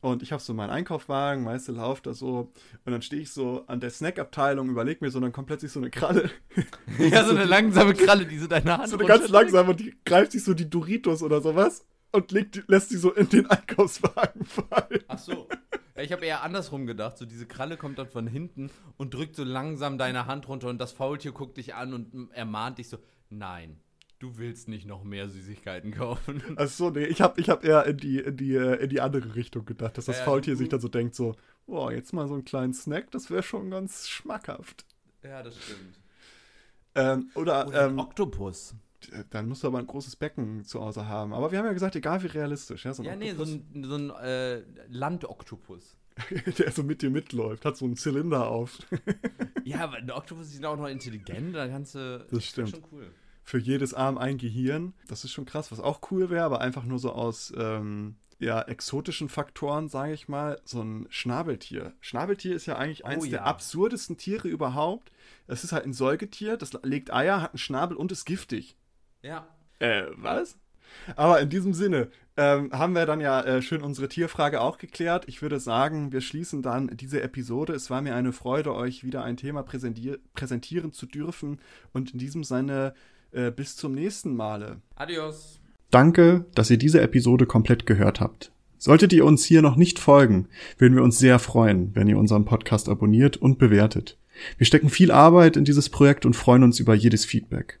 Und ich habe so meinen Einkaufswagen, meiste läuft da so. Und dann stehe ich so an der Snackabteilung, überlege mir so, und dann kommt plötzlich so eine Kralle. (laughs) ja, so eine langsame Kralle, die so deine Hand So eine ganz langsame und die greift sich so die Doritos oder sowas und legt, lässt die so in den Einkaufswagen fallen. Ach so. Ich habe eher andersrum gedacht. So diese Kralle kommt dann von hinten und drückt so langsam deine Hand runter und das Faultier guckt dich an und ermahnt dich so, nein. Du willst nicht noch mehr Süßigkeiten kaufen. Achso, nee, ich habe ich hab eher in die, in, die, äh, in die andere Richtung gedacht, dass das ja, Faultier sich dann so denkt, so, boah, jetzt mal so einen kleinen Snack, das wäre schon ganz schmackhaft. Ja, das stimmt. Ähm, oder, Oder ein ähm, Oktopus. Dann musst du aber ein großes Becken zu Hause haben. Aber wir haben ja gesagt, egal wie realistisch. Ja, so ein Ja, nee, so ein, so ein äh, Landoktopus. (laughs) der so mit dir mitläuft, hat so einen Zylinder auf. Ja, aber ein Oktopus sind auch noch intelligent, da kannst du. Das stimmt. schon cool. Für jedes Arm ein Gehirn. Das ist schon krass, was auch cool wäre, aber einfach nur so aus ähm, ja, exotischen Faktoren, sage ich mal, so ein Schnabeltier. Schnabeltier ist ja eigentlich eins ja. der absurdesten Tiere überhaupt. Es ist halt ein Säugetier, das legt Eier, hat einen Schnabel und ist giftig. Ja. Äh, was? Aber in diesem Sinne ähm, haben wir dann ja äh, schön unsere Tierfrage auch geklärt. Ich würde sagen, wir schließen dann diese Episode. Es war mir eine Freude, euch wieder ein Thema präsentier präsentieren zu dürfen. Und in diesem Sinne, äh, bis zum nächsten Male. Adios. Danke, dass ihr diese Episode komplett gehört habt. Solltet ihr uns hier noch nicht folgen, würden wir uns sehr freuen, wenn ihr unseren Podcast abonniert und bewertet. Wir stecken viel Arbeit in dieses Projekt und freuen uns über jedes Feedback.